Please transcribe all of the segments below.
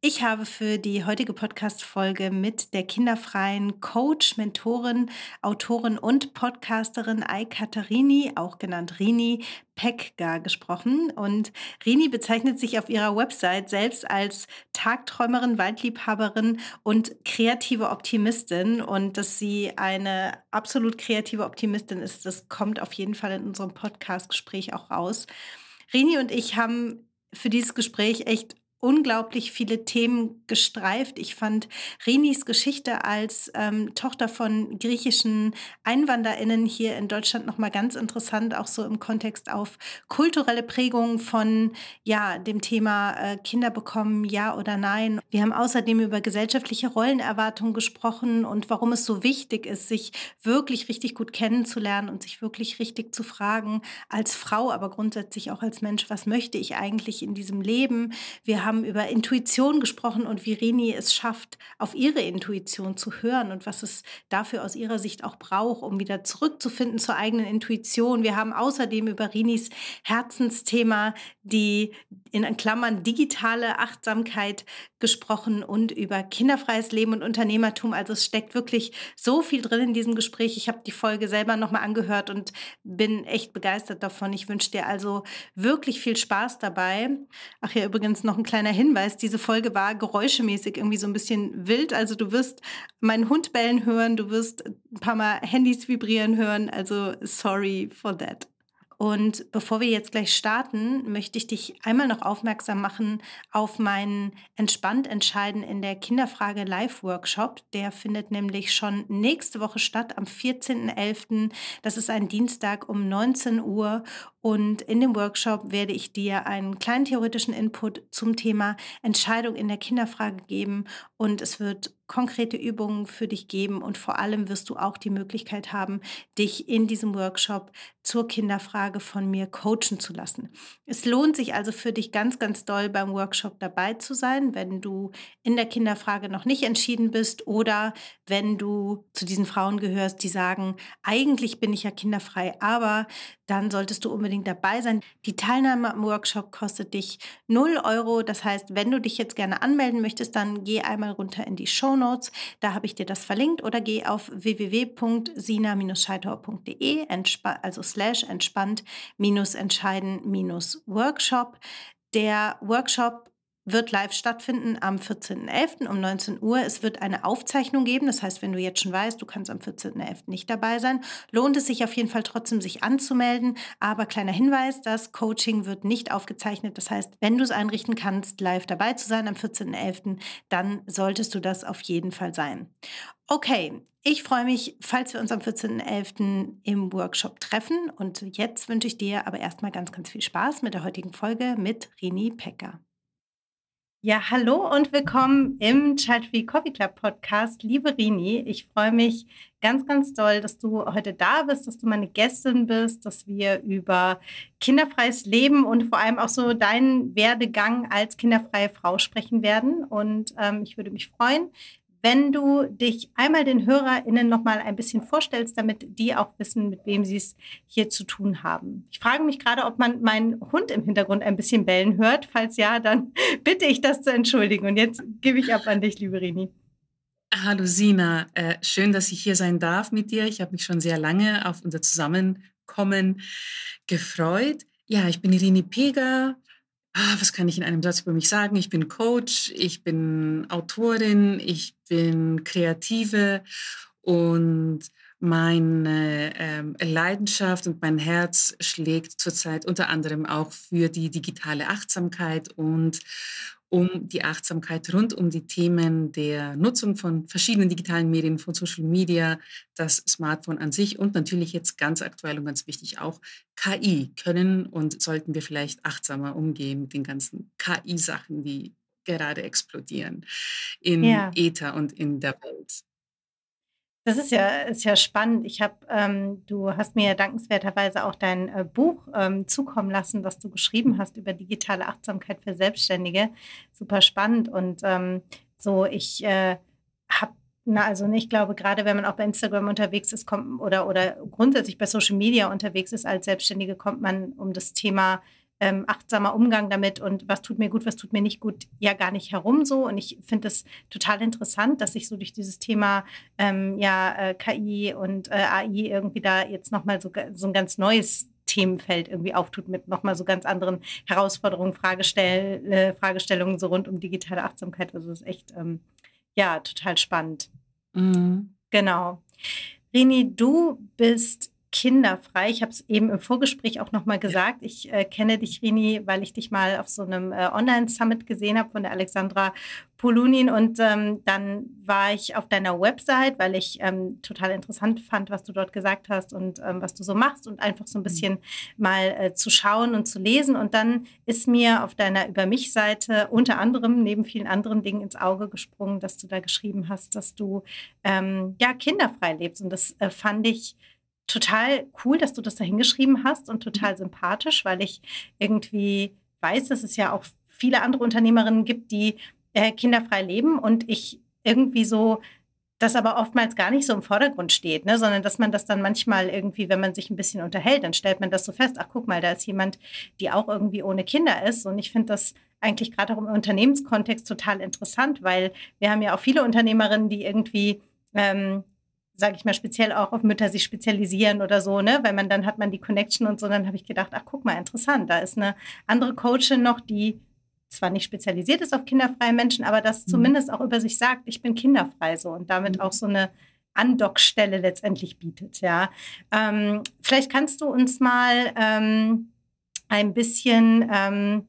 Ich habe für die heutige Podcast-Folge mit der kinderfreien Coach, Mentorin, Autorin und Podcasterin Ai Katharini, auch genannt Rini Pekka, gesprochen. Und Rini bezeichnet sich auf ihrer Website selbst als Tagträumerin, Waldliebhaberin und kreative Optimistin. Und dass sie eine absolut kreative Optimistin ist, das kommt auf jeden Fall in unserem Podcast-Gespräch auch raus. Rini und ich haben für dieses Gespräch echt unglaublich viele Themen gestreift. Ich fand Rinis Geschichte als ähm, Tochter von griechischen EinwanderInnen hier in Deutschland nochmal ganz interessant, auch so im Kontext auf kulturelle Prägungen von ja, dem Thema äh, Kinder bekommen, ja oder nein. Wir haben außerdem über gesellschaftliche Rollenerwartungen gesprochen und warum es so wichtig ist, sich wirklich richtig gut kennenzulernen und sich wirklich richtig zu fragen, als Frau, aber grundsätzlich auch als Mensch, was möchte ich eigentlich in diesem Leben? Wir haben über Intuition gesprochen und wie Rini es schafft, auf ihre Intuition zu hören und was es dafür aus ihrer Sicht auch braucht, um wieder zurückzufinden zur eigenen Intuition. Wir haben außerdem über Rinis Herzensthema, die in Klammern digitale Achtsamkeit gesprochen und über kinderfreies Leben und Unternehmertum. Also es steckt wirklich so viel drin in diesem Gespräch. Ich habe die Folge selber nochmal angehört und bin echt begeistert davon. Ich wünsche dir also wirklich viel Spaß dabei. Ach ja, übrigens noch ein kleiner Hinweis. Diese Folge war geräuschemäßig irgendwie so ein bisschen wild. Also du wirst meinen Hund bellen hören, du wirst ein paar Mal Handys vibrieren hören. Also sorry for that. Und bevor wir jetzt gleich starten, möchte ich dich einmal noch aufmerksam machen auf meinen Entspannt entscheiden in der Kinderfrage Live-Workshop. Der findet nämlich schon nächste Woche statt, am 14.11. Das ist ein Dienstag um 19 Uhr. Und in dem Workshop werde ich dir einen kleinen theoretischen Input zum Thema Entscheidung in der Kinderfrage geben. Und es wird konkrete Übungen für dich geben und vor allem wirst du auch die Möglichkeit haben, dich in diesem Workshop zur Kinderfrage von mir coachen zu lassen. Es lohnt sich also für dich ganz, ganz doll beim Workshop dabei zu sein, wenn du in der Kinderfrage noch nicht entschieden bist oder wenn du zu diesen Frauen gehörst, die sagen, eigentlich bin ich ja kinderfrei, aber dann solltest du unbedingt dabei sein. Die Teilnahme am Workshop kostet dich 0 Euro. Das heißt, wenn du dich jetzt gerne anmelden möchtest, dann geh einmal runter in die Show Notes. Da habe ich dir das verlinkt oder geh auf www.sina-scheithauer.de, also slash entspannt-entscheiden-workshop. Der Workshop wird live stattfinden am 14.11. um 19 Uhr. Es wird eine Aufzeichnung geben. Das heißt, wenn du jetzt schon weißt, du kannst am 14.11. nicht dabei sein, lohnt es sich auf jeden Fall trotzdem, sich anzumelden. Aber kleiner Hinweis, das Coaching wird nicht aufgezeichnet. Das heißt, wenn du es einrichten kannst, live dabei zu sein am 14.11., dann solltest du das auf jeden Fall sein. Okay, ich freue mich, falls wir uns am 14.11. im Workshop treffen. Und jetzt wünsche ich dir aber erstmal ganz, ganz viel Spaß mit der heutigen Folge mit Rini Pecker. Ja, hallo und willkommen im Child Free Coffee Club Podcast. Liebe Rini, ich freue mich ganz, ganz doll, dass du heute da bist, dass du meine Gästin bist, dass wir über kinderfreies Leben und vor allem auch so deinen Werdegang als kinderfreie Frau sprechen werden. Und ähm, ich würde mich freuen, wenn du dich einmal den HörerInnen noch mal ein bisschen vorstellst, damit die auch wissen, mit wem sie es hier zu tun haben. Ich frage mich gerade, ob man meinen Hund im Hintergrund ein bisschen bellen hört. Falls ja, dann bitte ich das zu entschuldigen. Und jetzt gebe ich ab an dich, liebe Rini. Hallo Sina, äh, schön, dass ich hier sein darf mit dir. Ich habe mich schon sehr lange auf unser Zusammenkommen gefreut. Ja, ich bin Irini Pega, was kann ich in einem Satz über mich sagen? Ich bin Coach, ich bin Autorin, ich bin Kreative und meine ähm, Leidenschaft und mein Herz schlägt zurzeit unter anderem auch für die digitale Achtsamkeit und um die Achtsamkeit rund um die Themen der Nutzung von verschiedenen digitalen Medien, von Social Media, das Smartphone an sich und natürlich jetzt ganz aktuell und ganz wichtig auch KI können und sollten wir vielleicht achtsamer umgehen mit den ganzen KI-Sachen, die gerade explodieren in Ja. Äther und in der Welt. Das ist ja, ist ja spannend. Ich habe, ähm, du hast mir dankenswerterweise auch dein äh, Buch ähm, zukommen lassen, das du geschrieben hast über digitale Achtsamkeit für Selbstständige. Super spannend. Und ähm, so, ich äh, habe, na, also ne, ich glaube, gerade wenn man auch bei Instagram unterwegs ist, kommt oder, oder grundsätzlich bei Social Media unterwegs ist als Selbstständige, kommt man um das Thema ähm, achtsamer Umgang damit und was tut mir gut, was tut mir nicht gut, ja gar nicht herum so. Und ich finde es total interessant, dass sich so durch dieses Thema ähm, ja, äh, KI und äh, AI irgendwie da jetzt nochmal so, so ein ganz neues Themenfeld irgendwie auftut mit nochmal so ganz anderen Herausforderungen, Fragestell, äh, Fragestellungen so rund um digitale Achtsamkeit. Also das ist echt, ähm, ja, total spannend. Mhm. Genau. Rini, du bist kinderfrei. Ich habe es eben im Vorgespräch auch nochmal gesagt. Ich äh, kenne dich, Rini, weil ich dich mal auf so einem äh, Online-Summit gesehen habe von der Alexandra Polunin. Und ähm, dann war ich auf deiner Website, weil ich ähm, total interessant fand, was du dort gesagt hast und ähm, was du so machst und einfach so ein bisschen mal äh, zu schauen und zu lesen. Und dann ist mir auf deiner Über mich-Seite unter anderem neben vielen anderen Dingen ins Auge gesprungen, dass du da geschrieben hast, dass du ähm, ja kinderfrei lebst. Und das äh, fand ich total cool, dass du das da hingeschrieben hast und total sympathisch, weil ich irgendwie weiß, dass es ja auch viele andere Unternehmerinnen gibt, die äh, kinderfrei leben und ich irgendwie so das aber oftmals gar nicht so im Vordergrund steht, ne? sondern dass man das dann manchmal irgendwie, wenn man sich ein bisschen unterhält, dann stellt man das so fest, ach guck mal, da ist jemand, die auch irgendwie ohne Kinder ist. Und ich finde das eigentlich gerade auch im Unternehmenskontext total interessant, weil wir haben ja auch viele Unternehmerinnen, die irgendwie ähm, sage ich mal, speziell auch auf Mütter sich spezialisieren oder so, ne? Weil man dann hat man die Connection und so. Dann habe ich gedacht, ach guck mal, interessant. Da ist eine andere Coachin noch, die zwar nicht spezialisiert ist auf kinderfreie Menschen, aber das mhm. zumindest auch über sich sagt, ich bin kinderfrei so und damit mhm. auch so eine Andockstelle letztendlich bietet. Ja, ähm, vielleicht kannst du uns mal ähm, ein bisschen ähm,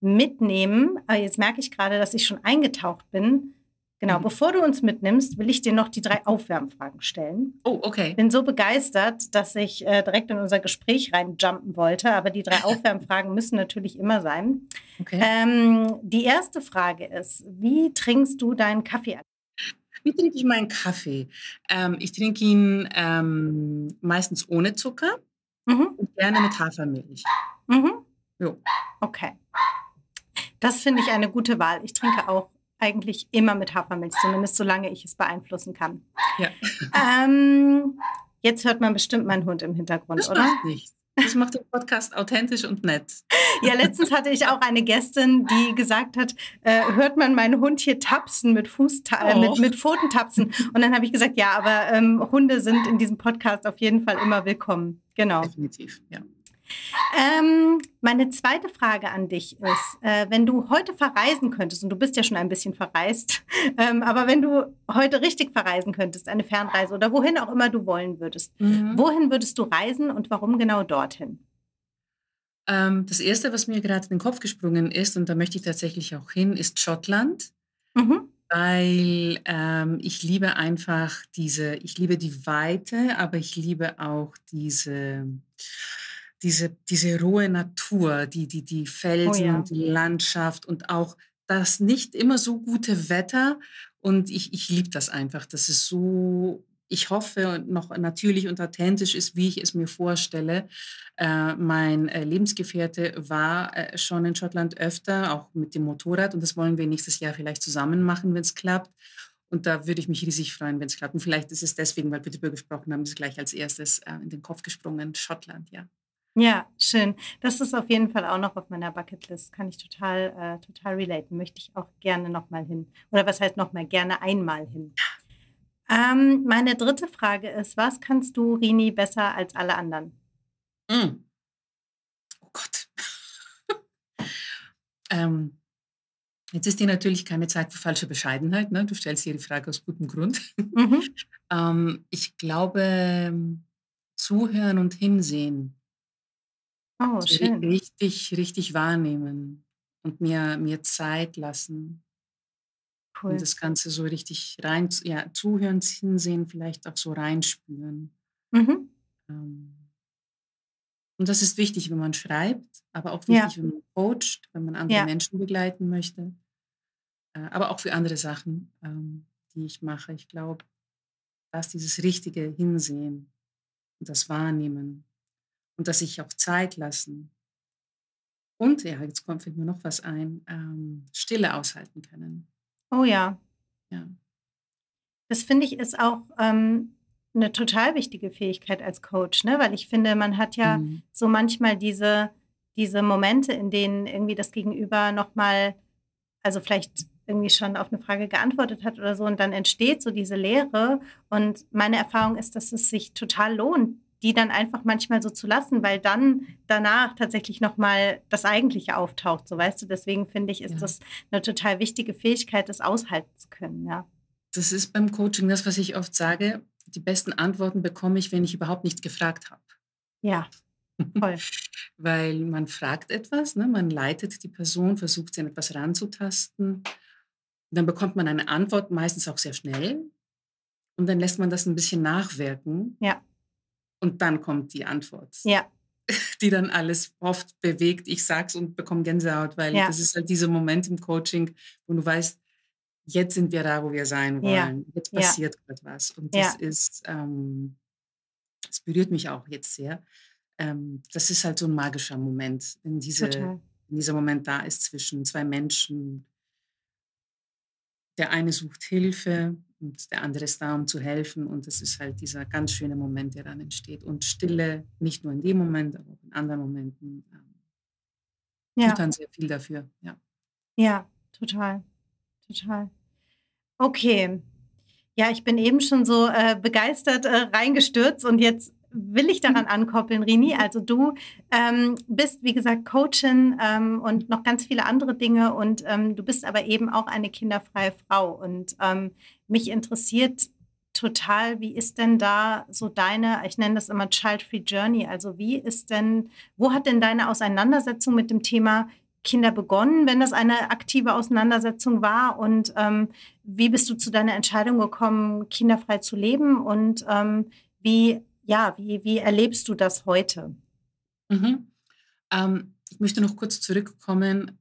mitnehmen. Aber jetzt merke ich gerade, dass ich schon eingetaucht bin Genau, mhm. bevor du uns mitnimmst, will ich dir noch die drei Aufwärmfragen stellen. Oh, okay. Bin so begeistert, dass ich äh, direkt in unser Gespräch reinjumpen wollte, aber die drei Aufwärmfragen müssen natürlich immer sein. Okay. Ähm, die erste Frage ist: Wie trinkst du deinen Kaffee? Wie trinke ich meinen Kaffee? Ähm, ich trinke ihn ähm, meistens ohne Zucker mhm. und gerne mit Hafermilch. Mhm. Jo. Okay. Das finde ich eine gute Wahl. Ich trinke auch eigentlich immer mit Hafermilch, zumindest solange ich es beeinflussen kann. Ja. Ähm, jetzt hört man bestimmt meinen Hund im Hintergrund, das oder? Macht nichts. Das macht den Podcast authentisch und nett. Ja, letztens hatte ich auch eine Gästin, die gesagt hat, äh, hört man meinen Hund hier tapsen mit Fuß, äh, oh. mit, mit Pfotentapsen. Und dann habe ich gesagt, ja, aber ähm, Hunde sind in diesem Podcast auf jeden Fall immer willkommen. Genau. Definitiv, ja. Ähm, meine zweite Frage an dich ist, äh, wenn du heute verreisen könntest, und du bist ja schon ein bisschen verreist, ähm, aber wenn du heute richtig verreisen könntest, eine Fernreise oder wohin auch immer du wollen würdest, mhm. wohin würdest du reisen und warum genau dorthin? Ähm, das Erste, was mir gerade in den Kopf gesprungen ist, und da möchte ich tatsächlich auch hin, ist Schottland. Mhm weil ähm, ich liebe einfach diese, ich liebe die Weite, aber ich liebe auch diese, diese, diese rohe Natur, die, die, die Felsen, oh ja. die Landschaft und auch das nicht immer so gute Wetter. Und ich, ich liebe das einfach. Das ist so, ich hoffe, noch natürlich und authentisch ist, wie ich es mir vorstelle. Äh, mein äh, Lebensgefährte war äh, schon in Schottland öfter, auch mit dem Motorrad. Und das wollen wir nächstes Jahr vielleicht zusammen machen, wenn es klappt. Und da würde ich mich riesig freuen, wenn es klappt. Und vielleicht ist es deswegen, weil wir darüber gesprochen haben, ist gleich als erstes äh, in den Kopf gesprungen, Schottland, ja. Ja, schön. Das ist auf jeden Fall auch noch auf meiner Bucketlist. Kann ich total, äh, total relaten. Möchte ich auch gerne nochmal hin. Oder was heißt nochmal? Gerne einmal hin. Ähm, meine dritte Frage ist: Was kannst du, Rini, besser als alle anderen? Mm. Oh Gott. ähm, jetzt ist dir natürlich keine Zeit für falsche Bescheidenheit. Ne? Du stellst hier die Frage aus gutem Grund. Mhm. ähm, ich glaube, zuhören und hinsehen Oh, schön. richtig, richtig wahrnehmen und mir, mir Zeit lassen. Und das Ganze so richtig rein, ja, zuhören, hinsehen, vielleicht auch so reinspüren. Mhm. Ähm, und das ist wichtig, wenn man schreibt, aber auch Ja. wichtig, wenn man coacht, wenn man andere Ja. Menschen begleiten möchte. äh, aber auch für andere Sachen, ähm, die ich mache. Ich glaube, dass dieses richtige Hinsehen und das Wahrnehmen und dass sich auch Zeit lassen. Und ja, jetzt kommt fällt mir noch was ein, ähm, Stille aushalten können. Oh ja. Ja. Das finde ich ist auch ähm, eine total wichtige Fähigkeit als Coach, ne? Weil ich finde, man hat ja Mhm. so manchmal diese, diese Momente, in denen irgendwie das Gegenüber nochmal, also vielleicht irgendwie schon auf eine Frage geantwortet hat oder so, und dann entsteht so diese Leere. Und meine Erfahrung ist, dass es sich total lohnt, die dann einfach manchmal so zu lassen, weil dann danach tatsächlich nochmal das Eigentliche auftaucht, so weißt du. Deswegen finde ich, ist Ja. das eine total wichtige Fähigkeit, das aushalten zu können, ja. Das ist beim Coaching das, was ich oft sage. Die besten Antworten bekomme ich, wenn ich überhaupt nicht gefragt habe. Ja, voll. Weil man fragt etwas, ne? man leitet die Person, versucht sie an etwas ranzutasten. Und dann bekommt man eine Antwort, meistens auch sehr schnell. Und dann lässt man das ein bisschen nachwirken. Ja. Und dann kommt die Antwort, Ja, die dann alles oft bewegt. Ich sag's und bekomme Gänsehaut, weil Ja. das ist halt dieser Moment im Coaching, wo du weißt, jetzt sind wir da, wo wir sein Ja. wollen. Jetzt Ja. passiert gerade was. Und Ja. das ist, ähm, das berührt mich auch jetzt sehr. Ähm, das ist halt so ein magischer Moment, wenn, diese, total. wenn dieser Moment da ist zwischen zwei Menschen. Der eine sucht Hilfe und der andere ist da, um zu helfen. Und das ist halt dieser ganz schöne Moment, der dann entsteht. Und Stille, nicht nur in dem Moment, aber auch in anderen Momenten, ähm, Ja. tut dann sehr viel dafür. Ja. Ja, total. Total. Okay. Ja, ich bin eben schon so äh, begeistert äh, reingestürzt und jetzt will ich daran ankoppeln, Rini. Also du ähm, bist, wie gesagt, Coachin ähm, und noch ganz viele andere Dinge und ähm, du bist aber eben auch eine kinderfreie Frau. Und ähm, mich interessiert total, wie ist denn da so deine, ich nenne das immer Child-Free Journey, also wie ist denn, wo hat denn deine Auseinandersetzung mit dem Thema Kinder begonnen, wenn das eine aktive Auseinandersetzung war? Und ähm, wie bist du zu deiner Entscheidung gekommen, kinderfrei zu leben? Und ähm, wie, ja, wie, wie erlebst du das heute? Mhm. Ähm, ich möchte noch kurz zurückkommen.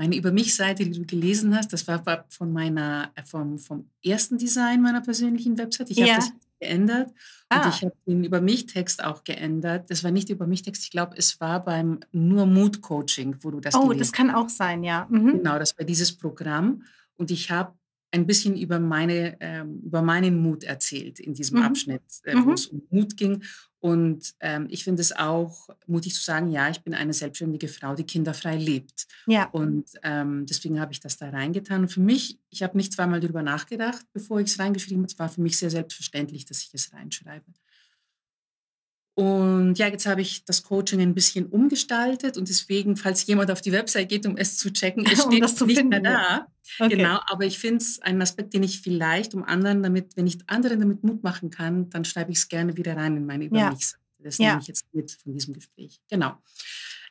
Meine Über mich-Seite, die du gelesen hast, das war von meiner, äh, vom, vom ersten Design meiner persönlichen Website. Ich Ja. habe das geändert und Ah. ich habe den Über mich-Text auch geändert. Das war nicht Über mich-Text, ich glaube, es war beim Nur Mut-Coaching, wo du das Oh, das kann auch sein, ja. Mhm. Genau, das war dieses Programm. Und ich habe ein bisschen über, meine, ähm, über meinen Mut erzählt in diesem Mhm. Abschnitt, äh, wo Mhm. es um Mut ging. Und ähm, ich finde es auch mutig zu sagen, ja, ich bin eine selbstständige Frau, die kinderfrei lebt. Ja, Und ähm, deswegen habe ich das da reingetan. Und für mich, ich habe nicht zweimal darüber nachgedacht, bevor ich es reingeschrieben habe. Es war für mich sehr selbstverständlich, dass ich es reinschreibe. Und ja, jetzt habe ich das Coaching ein bisschen umgestaltet und deswegen, falls jemand auf die Website geht, um es zu checken, es Um steht das zu nicht finden, mehr da. okay. Genau, aber ich finde es einen Aspekt, den ich vielleicht um anderen damit, wenn ich anderen damit Mut machen kann, dann schreibe ich es gerne wieder rein in meine Über Ja. mich. Das Ja. nehme ich jetzt mit von diesem Gespräch. Genau.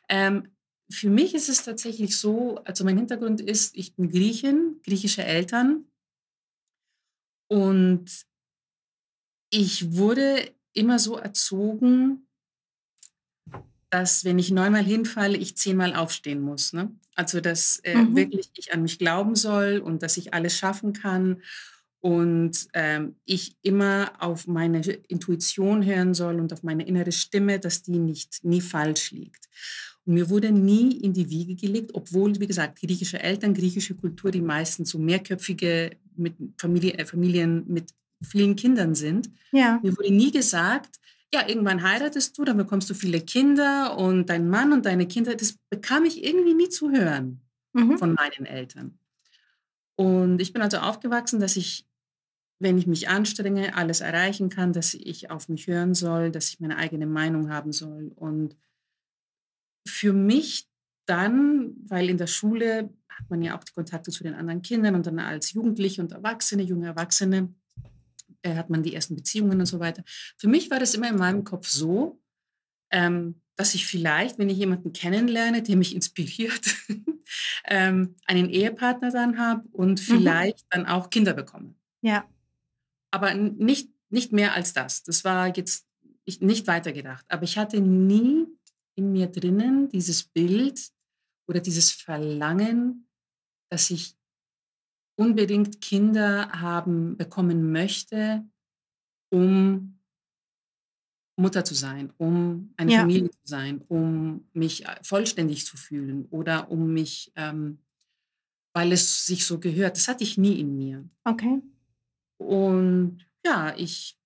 Ähm, für mich ist es tatsächlich so, also mein Hintergrund ist, ich bin Griechin, griechische Eltern und ich wurde immer so erzogen, dass wenn ich neunmal hinfalle, ich zehnmal aufstehen muss. Ne? Also dass äh, Mhm. wirklich ich an mich glauben soll und dass ich alles schaffen kann und ähm, ich immer auf meine Intuition hören soll und auf meine innere Stimme, dass die nicht nie falsch liegt. Und mir wurde nie in die Wiege gelegt, obwohl, wie gesagt, griechische Eltern, griechische Kultur, die meistens so mehrköpfige mit Familie, äh, Familien mit vielen Kindern sind. Ja, Mir wurde nie gesagt, ja, irgendwann heiratest du, dann bekommst du viele Kinder und dein Mann und deine Kinder. Das bekam ich irgendwie nie zu hören mhm. von meinen Eltern. Und ich bin also aufgewachsen, dass ich, wenn ich mich anstrenge, alles erreichen kann, dass ich auf mich hören soll, dass ich meine eigene Meinung haben soll. Und für mich dann, weil in der Schule hat man ja auch die Kontakte zu den anderen Kindern und dann als Jugendliche und Erwachsene, junge Erwachsene, äh, hat man die ersten Beziehungen und so weiter. Für mich war das immer in meinem Kopf so, ähm, dass ich vielleicht, wenn ich jemanden kennenlerne, der mich inspiriert, ähm, einen Ehepartner dann habe und vielleicht dann auch Kinder bekomme. ja, Aber nicht, nicht mehr als das. Das war jetzt ich, nicht weitergedacht. Aber ich hatte nie in mir drinnen dieses Bild oder dieses Verlangen, dass ich unbedingt Kinder haben bekommen möchte, um Mutter zu sein, um eine Ja. Familie zu sein, um mich äh, vollständig zu fühlen oder um mich, ähm, weil es sich so gehört. Das hatte ich nie in mir. Okay. Und ja, ich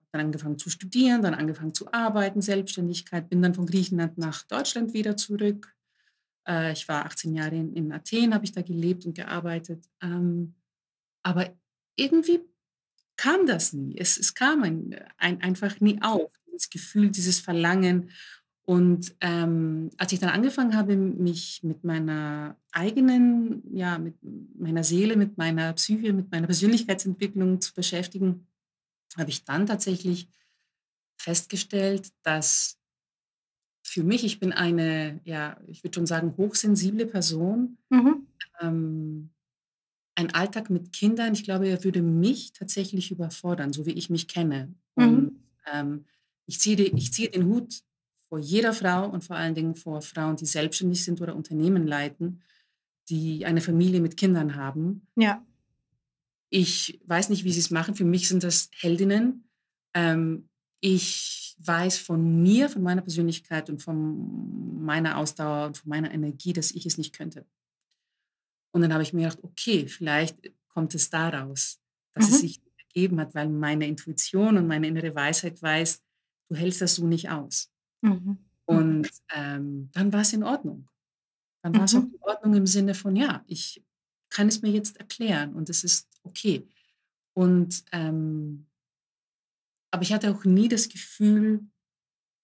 habe dann angefangen zu studieren, dann angefangen zu arbeiten, Selbstständigkeit, bin dann von Griechenland nach Deutschland wieder zurück. Äh, ich war 18 Jahre in, in Athen, habe ich da gelebt und gearbeitet. Ähm, aber irgendwie kam das nie. Es, es kam ein, ein, einfach nie auf, dieses Gefühl, dieses Verlangen. Und ähm, als ich dann angefangen habe, mich mit meiner eigenen, ja, mit meiner Seele, mit meiner Psyche, mit meiner Persönlichkeitsentwicklung zu beschäftigen, habe ich dann tatsächlich festgestellt, dass für mich, ich bin eine, ja, ich würde schon sagen, hochsensible Person. Mhm. Ähm, ein Alltag mit Kindern, ich glaube, er würde mich tatsächlich überfordern, so wie ich mich kenne. Und Mhm. ähm, ich, ziehe, ich ziehe den Hut vor jeder Frau und vor allen Dingen vor Frauen, die selbstständig sind oder Unternehmen leiten, die eine Familie mit Kindern haben. Ja. Ich weiß nicht, wie sie es machen. Für mich sind das Heldinnen. Ähm, ich weiß von mir, von meiner Persönlichkeit und von meiner Ausdauer und von meiner Energie, dass ich es nicht könnte. Und dann habe ich mir gedacht, okay, vielleicht kommt es daraus, dass es Mhm. sich ergeben hat, weil meine Intuition und meine innere Weisheit weiß, du hältst das so nicht aus. Mhm. Mhm. Und ähm, dann war es in Ordnung. Dann war es auch Mhm. in Ordnung im Sinne von, ja, ich kann es mir jetzt erklären und es ist okay. Und ähm, aber ich hatte auch nie das Gefühl,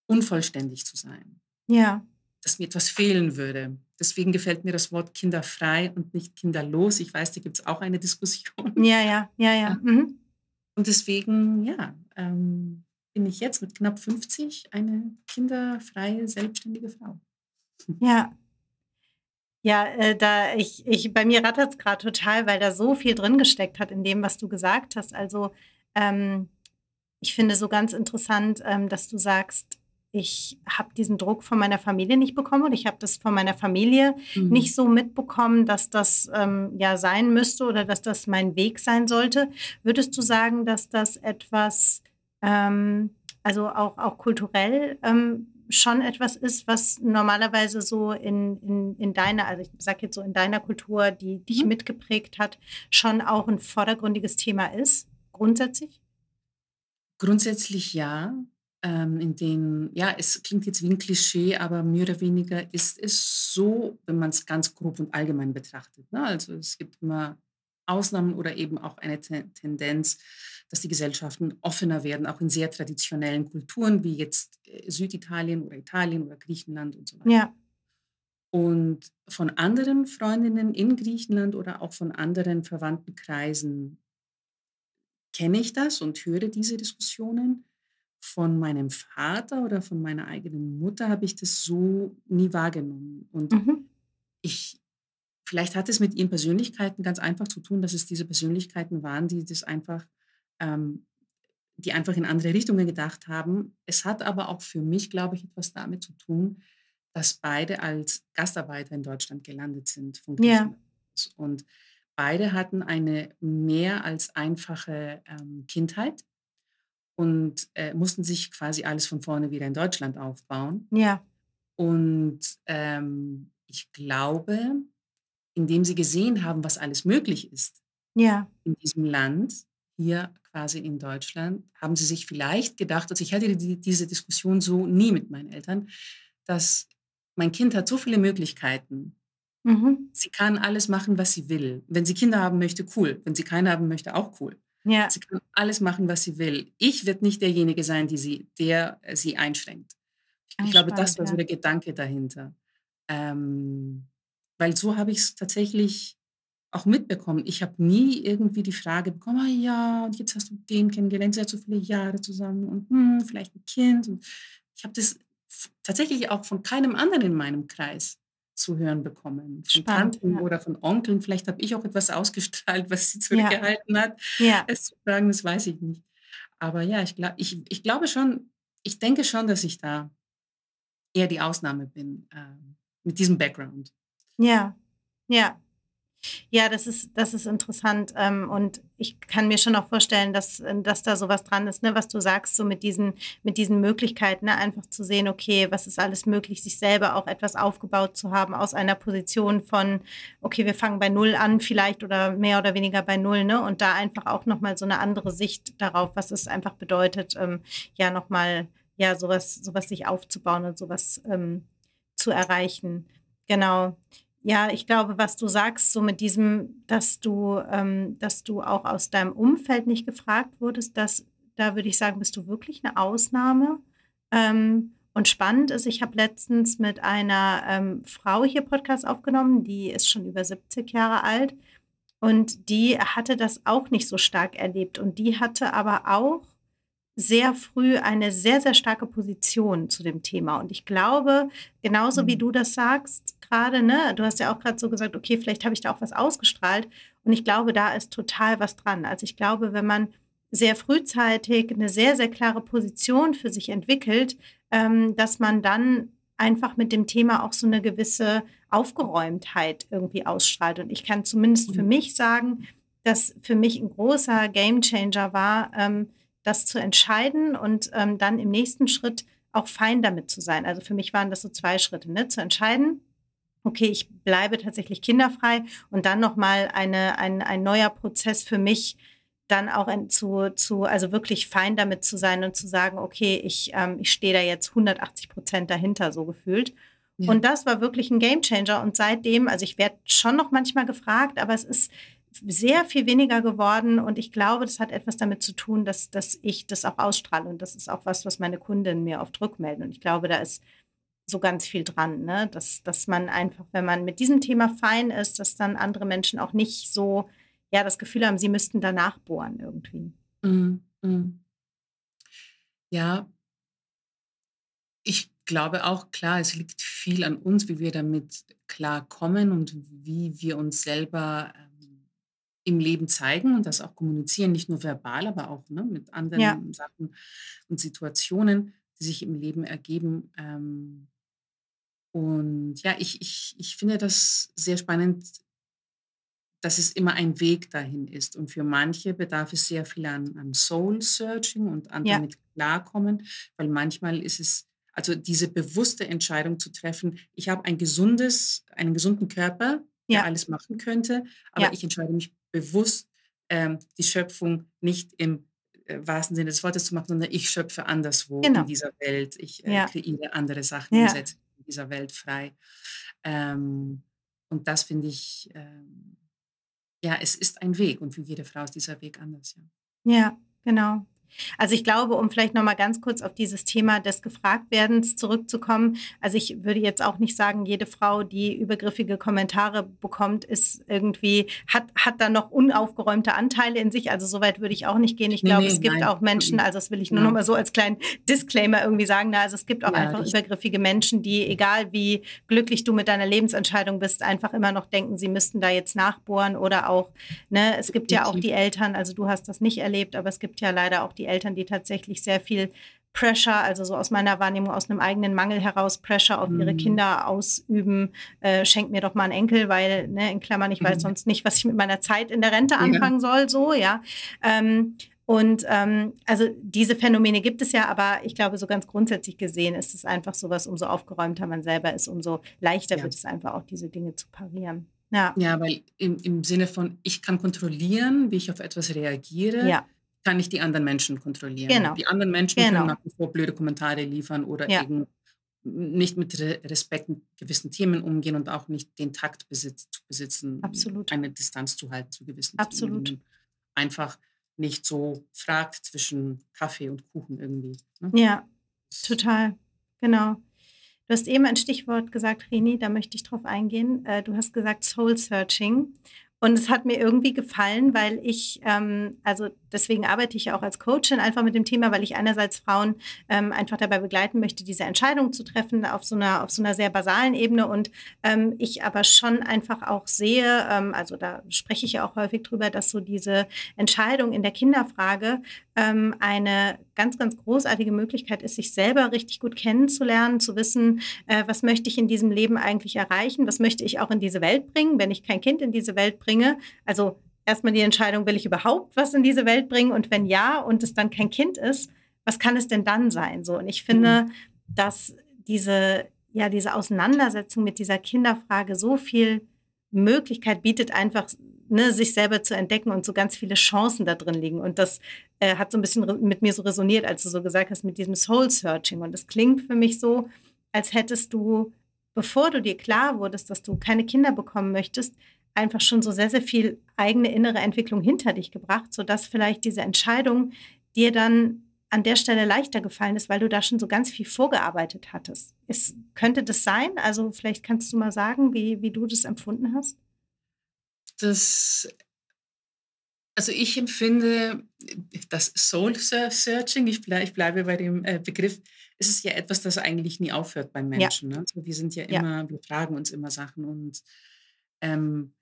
unvollständig zu sein, Ja. dass mir etwas fehlen würde. Deswegen gefällt mir das Wort kinderfrei und nicht kinderlos. Ich weiß, da gibt es auch eine Diskussion. Ja, ja, ja, ja. Mhm. Und deswegen, ja, ähm, bin ich jetzt mit knapp 50 eine kinderfreie, selbstständige Frau. Ja. Ja, äh, da ich, ich, bei mir rattert es gerade total, weil da so viel drin gesteckt hat in dem, was du gesagt hast. Also, ähm, ich finde so ganz interessant, ähm, dass du sagst, ich habe diesen Druck von meiner Familie nicht bekommen und ich habe das von meiner Familie Mhm. nicht so mitbekommen, dass das ähm, ja sein müsste oder dass das mein Weg sein sollte. Würdest du sagen, dass das etwas, ähm, also auch, auch kulturell ähm, schon etwas ist, was normalerweise so in, in, in deiner, also ich sage jetzt so in deiner Kultur, die dich Mhm. mitgeprägt hat, schon auch ein vordergründiges Thema ist, grundsätzlich? Grundsätzlich ja. Ähm, in den, ja, es klingt jetzt wie ein Klischee, aber mehr oder weniger ist es so, wenn man es ganz grob und allgemein betrachtet. Ne? Also es gibt immer Ausnahmen oder eben auch eine Te Tendenz, dass die Gesellschaften offener werden, auch in sehr traditionellen Kulturen wie jetzt äh, Süditalien oder Italien oder Griechenland und so weiter. Ja. Und von anderen Freundinnen in Griechenland oder auch von anderen Verwandtenkreisen kenne ich das und höre diese Diskussionen. Von meinem Vater oder von meiner eigenen Mutter habe ich das so nie wahrgenommen. Und Mhm. ich, vielleicht hat es mit ihren Persönlichkeiten ganz einfach zu tun, dass es diese Persönlichkeiten waren, die das einfach, ähm, die einfach in andere Richtungen gedacht haben. Es hat aber auch für mich, glaube ich, etwas damit zu tun, dass beide als Gastarbeiter in Deutschland gelandet sind von Ja. Griechenland. Und beide hatten eine mehr als einfache ähm, Kindheit und äh, mussten sich quasi alles von vorne wieder in Deutschland aufbauen. Ja. Und ähm, ich glaube, indem sie gesehen haben, was alles möglich ist Ja. in diesem Land, hier quasi in Deutschland, haben sie sich vielleicht gedacht, also ich hatte die, diese Diskussion so nie mit meinen Eltern, dass mein Kind hat so viele Möglichkeiten. Mhm. Sie kann alles machen, was sie will. Wenn sie Kinder haben möchte, cool. Wenn sie keine haben möchte, auch cool. Ja. Sie kann alles machen, was sie will. Ich werde nicht derjenige sein, die sie, der äh, sie einschränkt. Ich Ah, glaube, das spannend, war so ja. der Gedanke dahinter. Ähm, weil so habe ich es tatsächlich auch mitbekommen. Ich habe nie irgendwie die Frage bekommen, ah ja, und jetzt hast du den kennengelernt, seid so viele Jahre zusammen und hm, vielleicht ein Kind. Und ich habe das tatsächlich auch von keinem anderen in meinem Kreis zu hören bekommen. Von Spannend, Tanten ja. oder von Onkeln. Vielleicht habe ich auch etwas ausgestrahlt, was sie Ja. zurückgehalten hat Ja. es zu sagen, das weiß ich nicht. Aber ja, ich, glaub, ich, ich glaube schon, ich denke schon, dass ich da eher die Ausnahme bin ähm, mit diesem Background. Ja. Ja. Ja, das ist, das ist interessant. Ähm, und ich kann mir schon auch vorstellen, dass, dass da sowas dran ist, ne, was du sagst, so mit diesen, mit diesen Möglichkeiten, ne, einfach zu sehen, okay, was ist alles möglich, sich selber auch etwas aufgebaut zu haben aus einer Position von, okay, wir fangen bei Null an, vielleicht oder mehr oder weniger bei Null, ne? Und da einfach auch nochmal so eine andere Sicht darauf, was es einfach bedeutet, ähm, ja, nochmal, ja, sowas, sowas sich aufzubauen und sowas ähm, zu erreichen. Genau. Ja, ich glaube, was du sagst, so mit diesem, dass du, ähm, dass du auch aus deinem Umfeld nicht gefragt wurdest, dass, da würde ich sagen, bist du wirklich eine Ausnahme. Ähm, und spannend ist, ich habe letztens mit einer ähm, Frau hier Podcast aufgenommen, die ist schon über 70 Jahre alt und die hatte das auch nicht so stark erlebt und die hatte aber auch sehr früh eine sehr, sehr starke Position zu dem Thema. Und ich glaube, genauso wie mhm. du das sagst gerade, ne, du hast ja auch gerade so gesagt, okay, vielleicht habe ich da auch was ausgestrahlt. Und ich glaube, da ist total was dran. Also ich glaube, wenn man sehr frühzeitig eine sehr, sehr klare Position für sich entwickelt, ähm, dass man dann einfach mit dem Thema auch so eine gewisse Aufgeräumtheit irgendwie ausstrahlt. Und ich kann zumindest für mhm. mich sagen, dass für mich ein großer Gamechanger war, ähm, das zu entscheiden und ähm, dann im nächsten Schritt auch fein damit zu sein. Also für mich waren das so zwei Schritte, ne? zu entscheiden, okay, ich bleibe tatsächlich kinderfrei und dann nochmal eine, ein, ein neuer Prozess für mich, dann auch zu, zu, also wirklich fein damit zu sein und zu sagen, okay, ich, ähm, ich stehe da jetzt 180 Prozent dahinter, so gefühlt. Ja. Und das war wirklich ein Gamechanger. Und seitdem, also ich werde schon noch manchmal gefragt, aber es ist, sehr viel weniger geworden und ich glaube, das hat etwas damit zu tun, dass, dass ich das auch ausstrahle und das ist auch was, was meine Kundinnen mir oft rückmelden und ich glaube, da ist so ganz viel dran, ne? dass, dass man einfach, wenn man mit diesem Thema fein ist, dass dann andere Menschen auch nicht so, ja, das Gefühl haben, sie müssten danach bohren irgendwie. Mm, mm. Ja, ich glaube auch, klar, es liegt viel an uns, wie wir damit klarkommen und wie wir uns selber im Leben zeigen und das auch kommunizieren, nicht nur verbal, aber auch ne, mit anderen ja. Sachen und Situationen, die sich im Leben ergeben. Ähm, und ja, ich, ich, ich finde das sehr spannend, dass es immer ein Weg dahin ist. Und für manche bedarf es sehr viel an, an Soul-Searching und an ja. damit klarkommen, weil manchmal ist es, also diese bewusste Entscheidung zu treffen, ich habe ein gesundes, einen gesunden Körper, der ja. alles machen könnte, aber ja. ich entscheide mich bewusst ähm, die Schöpfung nicht im äh, wahrsten Sinne des Wortes zu machen, sondern ich schöpfe anderswo genau. in dieser Welt. Ich äh, ja. kreiere andere Sachen ja. und setze in dieser Welt frei. Ähm, und das finde ich, ähm, ja, es ist ein Weg und für jede Frau ist dieser Weg anders. Ja, ja genau. Also ich glaube, um vielleicht noch mal ganz kurz auf dieses Thema des Gefragtwerdens zurückzukommen. Also ich würde jetzt auch nicht sagen, jede Frau, die übergriffige Kommentare bekommt, ist irgendwie hat hat da noch unaufgeräumte Anteile in sich. Also soweit würde ich auch nicht gehen. Ich nee, glaube, nee, es gibt nein. auch Menschen. Also das will ich nur ja. noch mal so als kleinen Disclaimer irgendwie sagen. Na, also es gibt auch ja, einfach übergriffige Menschen, die egal wie glücklich du mit deiner Lebensentscheidung bist, einfach immer noch denken, sie müssten da jetzt nachbohren oder auch. Ne, es gibt ja auch die Eltern. Also du hast das nicht erlebt, aber es gibt ja leider auch die die Eltern, die tatsächlich sehr viel Pressure, also so aus meiner Wahrnehmung, aus einem eigenen Mangel heraus Pressure auf ihre mhm. Kinder ausüben, äh, schenkt mir doch mal einen Enkel, weil, ne, in Klammern, ich weiß mhm. sonst nicht, was ich mit meiner Zeit in der Rente anfangen soll, so, ja. Ähm, und ähm, also diese Phänomene gibt es ja, aber ich glaube, so ganz grundsätzlich gesehen ist es einfach so was, umso aufgeräumter man selber ist, umso leichter ja. wird es einfach auch, diese Dinge zu parieren. Ja, ja weil im, im Sinne von, ich kann kontrollieren, wie ich auf etwas reagiere. Ja kann ich die anderen Menschen kontrollieren. Genau. Die anderen Menschen genau. können nach wie vor blöde Kommentare liefern oder ja. eben nicht mit Respekt mit gewissen Themen umgehen und auch nicht den Takt besitz, zu besitzen, Absolut. eine Distanz zu halten zu gewissen Absolut. Themen. Einfach nicht so fragt zwischen Kaffee und Kuchen irgendwie. Ne? Ja, total. Genau. Du hast eben ein Stichwort gesagt, Rini, da möchte ich drauf eingehen. Äh, du hast gesagt Soul Searching. Und es hat mir irgendwie gefallen, weil ich, ähm, also deswegen arbeite ich ja auch als Coachin einfach mit dem Thema, weil ich einerseits Frauen ähm, einfach dabei begleiten möchte, diese Entscheidung zu treffen auf so einer, auf so einer sehr basalen Ebene. Und ähm, ich aber schon einfach auch sehe, ähm, also da spreche ich ja auch häufig drüber, dass so diese Entscheidung in der Kinderfrage ähm, eine ganz, ganz großartige Möglichkeit ist, sich selber richtig gut kennenzulernen, zu wissen, äh, was möchte ich in diesem Leben eigentlich erreichen, was möchte ich auch in diese Welt bringen, wenn ich kein Kind in diese Welt bringe. Also erstmal die Entscheidung, will ich überhaupt was in diese Welt bringen und wenn ja und es dann kein Kind ist, was kann es denn dann sein? So und ich finde, mhm. dass diese ja diese Auseinandersetzung mit dieser Kinderfrage so viel Möglichkeit bietet, einfach ne, sich selber zu entdecken und so ganz viele Chancen da drin liegen. Und das äh, hat so ein bisschen mit mir so resoniert, als du so gesagt hast, mit diesem Soul-Searching. Und das klingt für mich so, als hättest du, bevor du dir klar wurdest, dass du keine Kinder bekommen möchtest, einfach schon so sehr, sehr viel eigene innere Entwicklung hinter dich gebracht, sodass vielleicht diese Entscheidung dir dann an der Stelle leichter gefallen ist, weil du da schon so ganz viel vorgearbeitet hattest. Ist, könnte das sein? Also vielleicht kannst du mal sagen, wie, wie du das empfunden hast? das, also ich empfinde das Soul Searching, ich, bleib, ich bleibe bei dem äh, Begriff, es ist ja etwas, das eigentlich nie aufhört beim Menschen. Ja. Ne? Also wir sind ja immer, ja. wir fragen uns immer Sachen und ähm,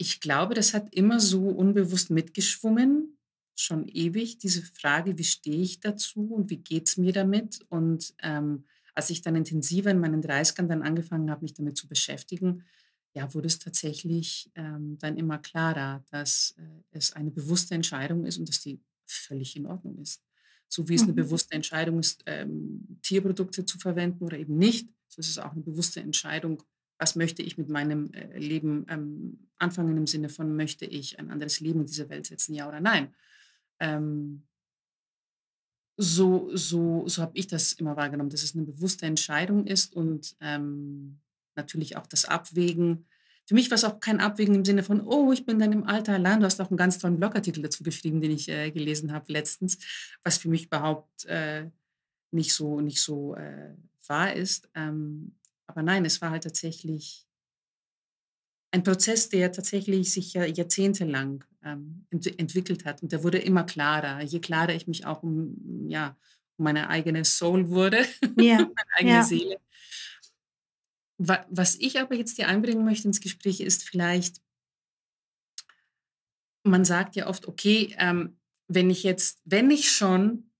ich glaube, das hat immer so unbewusst mitgeschwungen, schon ewig, diese Frage, wie stehe ich dazu und wie geht es mir damit? Und ähm, als ich dann intensiver in meinen 30ern dann angefangen habe, mich damit zu beschäftigen, ja, wurde es tatsächlich ähm, dann immer klarer, dass äh, es eine bewusste Entscheidung ist und dass die völlig in Ordnung ist. So wie es eine mhm. bewusste Entscheidung ist, ähm, Tierprodukte zu verwenden oder eben nicht, so ist es auch eine bewusste Entscheidung, was möchte ich mit meinem äh, Leben ähm, anfangen im Sinne von, möchte ich ein anderes Leben in dieser Welt setzen, ja oder nein. Ähm, so so, so habe ich das immer wahrgenommen, dass es eine bewusste Entscheidung ist und ähm, natürlich auch das Abwägen. Für mich war es auch kein Abwägen im Sinne von, oh, ich bin dann im Alter allein. Du hast auch einen ganz tollen Blogartikel dazu geschrieben, den ich äh, gelesen habe letztens, was für mich überhaupt äh, nicht so, nicht so äh, wahr ist. Ähm, aber nein, es war halt tatsächlich ein Prozess, der tatsächlich sich ja jahrzehntelang ähm, ent entwickelt hat. Und der wurde immer klarer. Je klarer ich mich auch um, ja, um meine eigene Soul wurde, ja. meine eigene ja. Seele, was ich aber jetzt hier einbringen möchte ins Gespräch ist vielleicht, man sagt ja oft, okay, ähm, wenn ich jetzt, wenn ich schon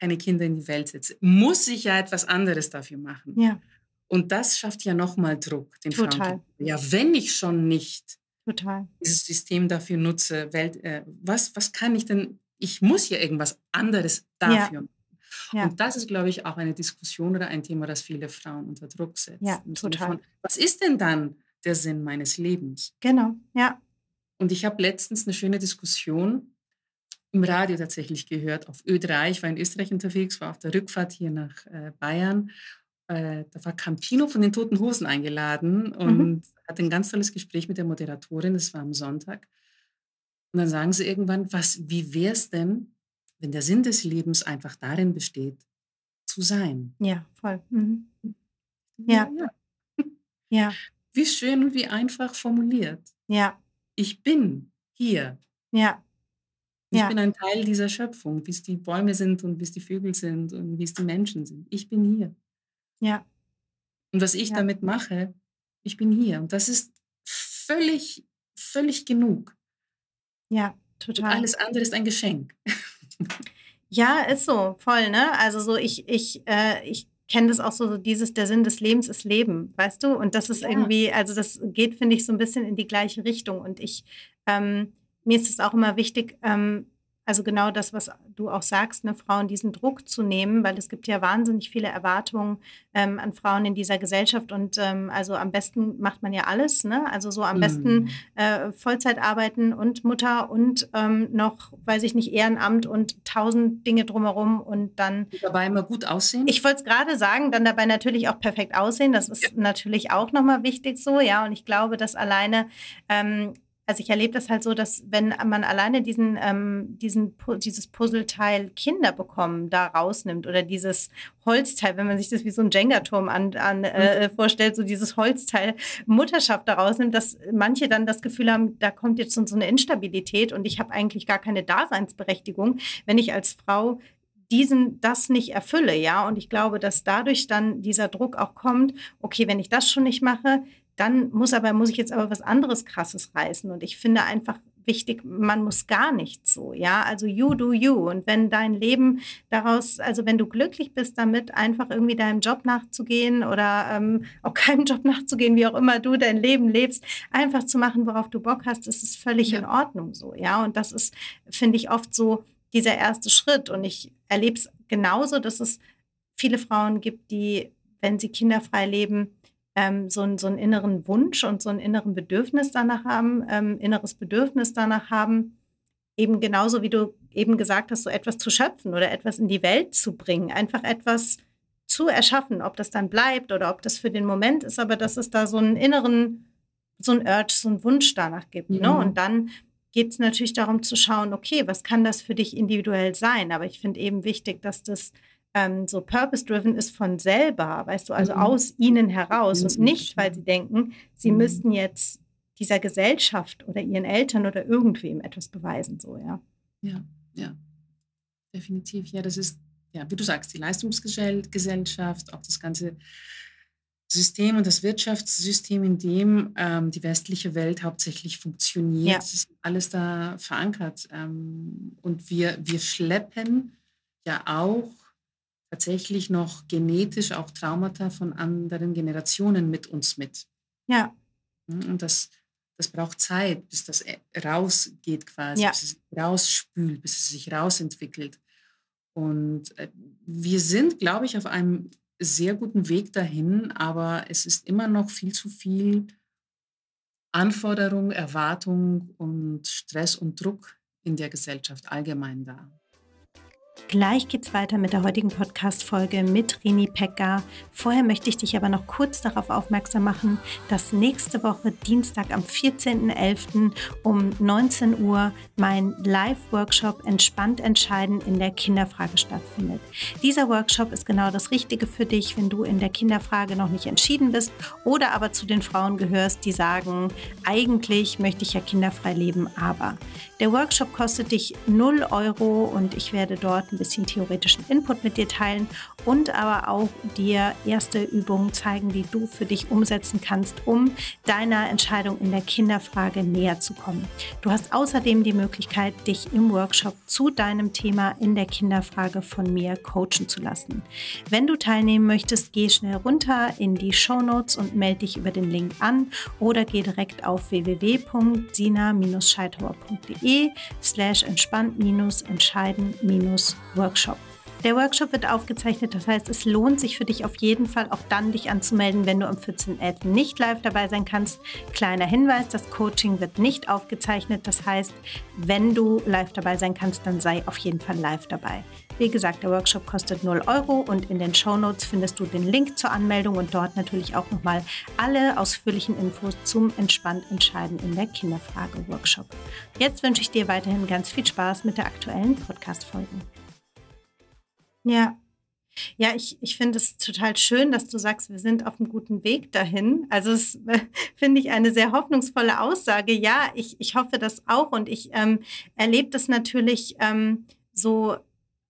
keine Kinder in die Welt setze, muss ich ja etwas anderes dafür machen. Ja. Und das schafft ja nochmal Druck, den Total. Frauen. Ja, wenn ich schon nicht Total. dieses System dafür nutze, Welt, äh, was, was kann ich denn, ich muss ja irgendwas anderes dafür machen. Ja. Und das ist, glaube ich, auch eine Diskussion oder ein Thema, das viele Frauen unter Druck setzt. Ja, total. Von, was ist denn dann der Sinn meines Lebens? Genau, ja. Und ich habe letztens eine schöne Diskussion im Radio tatsächlich gehört, auf Ö3. Ich war in Österreich unterwegs, war auf der Rückfahrt hier nach äh, Bayern. Äh, da war Campino von den Toten Hosen eingeladen und mhm. hatte ein ganz tolles Gespräch mit der Moderatorin. Das war am Sonntag. Und dann sagen sie irgendwann, was, wie wäre es denn, wenn der Sinn des Lebens einfach darin besteht, zu sein. Ja, voll. Mhm. Ja. ja. ja. Wie schön und wie einfach formuliert. Ja. Ich bin hier. Ja. Ich ja. bin ein Teil dieser Schöpfung, wie es die Bäume sind und wie es die Vögel sind und wie es die Menschen sind. Ich bin hier. Ja. Und was ich ja. damit mache, ich bin hier. Und das ist völlig, völlig genug. Ja, total. Und alles andere ist ein Geschenk. Ja, ist so, voll, ne? Also so, ich, ich, äh, ich kenne das auch so, so, dieses, der Sinn des Lebens ist Leben, weißt du? Und das ist ja. irgendwie, also das geht, finde ich, so ein bisschen in die gleiche Richtung. Und ich, ähm, mir ist es auch immer wichtig, ähm, also genau das, was du auch sagst, ne, Frauen diesen Druck zu nehmen, weil es gibt ja wahnsinnig viele Erwartungen ähm, an Frauen in dieser Gesellschaft und ähm, also am besten macht man ja alles, ne? Also so am besten mhm. äh, Vollzeit arbeiten und Mutter und ähm, noch, weiß ich nicht, Ehrenamt und tausend Dinge drumherum und dann dabei immer gut aussehen. Ich wollte es gerade sagen, dann dabei natürlich auch perfekt aussehen. Das ist ja. natürlich auch nochmal wichtig so, ja. Und ich glaube, dass alleine ähm, also ich erlebe das halt so, dass wenn man alleine diesen, ähm, diesen, dieses Puzzleteil Kinder bekommen da rausnimmt oder dieses Holzteil, wenn man sich das wie so ein Jenga-Turm an, an äh, mhm. vorstellt, so dieses Holzteil Mutterschaft da rausnimmt, dass manche dann das Gefühl haben, da kommt jetzt so eine Instabilität und ich habe eigentlich gar keine Daseinsberechtigung, wenn ich als Frau diesen das nicht erfülle, ja. Und ich glaube, dass dadurch dann dieser Druck auch kommt, okay, wenn ich das schon nicht mache, dann muss aber, muss ich jetzt aber was anderes krasses reißen. Und ich finde einfach wichtig, man muss gar nicht so, ja. Also you do you. Und wenn dein Leben daraus, also wenn du glücklich bist damit, einfach irgendwie deinem Job nachzugehen oder ähm, auch keinem Job nachzugehen, wie auch immer du dein Leben lebst, einfach zu machen, worauf du Bock hast, ist es völlig ja. in Ordnung so, ja. Und das ist, finde ich, oft so dieser erste Schritt. Und ich erlebe es genauso, dass es viele Frauen gibt, die, wenn sie kinderfrei leben, ähm, so, ein, so einen inneren Wunsch und so ein inneren Bedürfnis danach haben, ähm, inneres Bedürfnis danach haben, eben genauso wie du eben gesagt hast, so etwas zu schöpfen oder etwas in die Welt zu bringen, einfach etwas zu erschaffen, ob das dann bleibt oder ob das für den Moment ist, aber dass es da so einen inneren, so ein Urge, so einen Wunsch danach gibt. Ne? Mhm. Ne? Und dann geht es natürlich darum zu schauen, okay, was kann das für dich individuell sein? Aber ich finde eben wichtig, dass das ähm, so purpose-driven ist von selber, weißt du, also mhm. aus ihnen heraus und nicht, weil sie denken, sie mhm. müssten jetzt dieser Gesellschaft oder ihren Eltern oder irgendwem etwas beweisen, so, ja. Ja, ja, definitiv. Ja, das ist, ja, wie du sagst, die Leistungsgesellschaft, auch das ganze System und das Wirtschaftssystem, in dem ähm, die westliche Welt hauptsächlich funktioniert, ja. ist alles da verankert. Ähm, und wir, wir schleppen ja auch tatsächlich noch genetisch auch Traumata von anderen Generationen mit uns mit. Ja. Hm, und das, das braucht Zeit, bis das äh, rausgeht quasi, ja. bis es rausspült, bis es sich rausentwickelt. Und äh, wir sind, glaube ich, auf einem sehr guten Weg dahin, aber es ist immer noch viel zu viel Anforderung, Erwartung und Stress und Druck in der Gesellschaft allgemein da. Gleich geht's weiter mit der heutigen Podcast-Folge mit Rini Pecker. Vorher möchte ich dich aber noch kurz darauf aufmerksam machen, dass nächste Woche Dienstag am 14.11. um 19 Uhr mein Live-Workshop Entspannt entscheiden in der Kinderfrage stattfindet. Dieser Workshop ist genau das Richtige für dich, wenn du in der Kinderfrage noch nicht entschieden bist oder aber zu den Frauen gehörst, die sagen, eigentlich möchte ich ja kinderfrei leben, aber. Der Workshop kostet dich 0 Euro und ich werde dort ein bisschen theoretischen Input mit dir teilen und aber auch dir erste Übungen zeigen, die du für dich umsetzen kannst, um deiner Entscheidung in der Kinderfrage näher zu kommen. Du hast außerdem die Möglichkeit, dich im Workshop zu deinem Thema in der Kinderfrage von mir coachen zu lassen. Wenn du teilnehmen möchtest, geh schnell runter in die Show Notes und melde dich über den Link an oder geh direkt auf www.sina-scheithauer.de slash entspannt-entscheiden-workshop. Der Workshop wird aufgezeichnet, das heißt, es lohnt sich für dich auf jeden Fall auch dann, dich anzumelden, wenn du am 14.11. nicht live dabei sein kannst. Kleiner Hinweis, das Coaching wird nicht aufgezeichnet, das heißt, wenn du live dabei sein kannst, dann sei auf jeden Fall live dabei. Wie gesagt, der Workshop kostet 0 Euro und in den Show Notes findest du den Link zur Anmeldung und dort natürlich auch nochmal alle ausführlichen Infos zum entspannt entscheiden in der Kinderfrage Workshop. Jetzt wünsche ich dir weiterhin ganz viel Spaß mit der aktuellen Podcast-Folge. Ja. Ja, ich, ich finde es total schön, dass du sagst, wir sind auf einem guten Weg dahin. Also es finde ich eine sehr hoffnungsvolle Aussage. Ja, ich, ich hoffe das auch und ich ähm, erlebe das natürlich ähm, so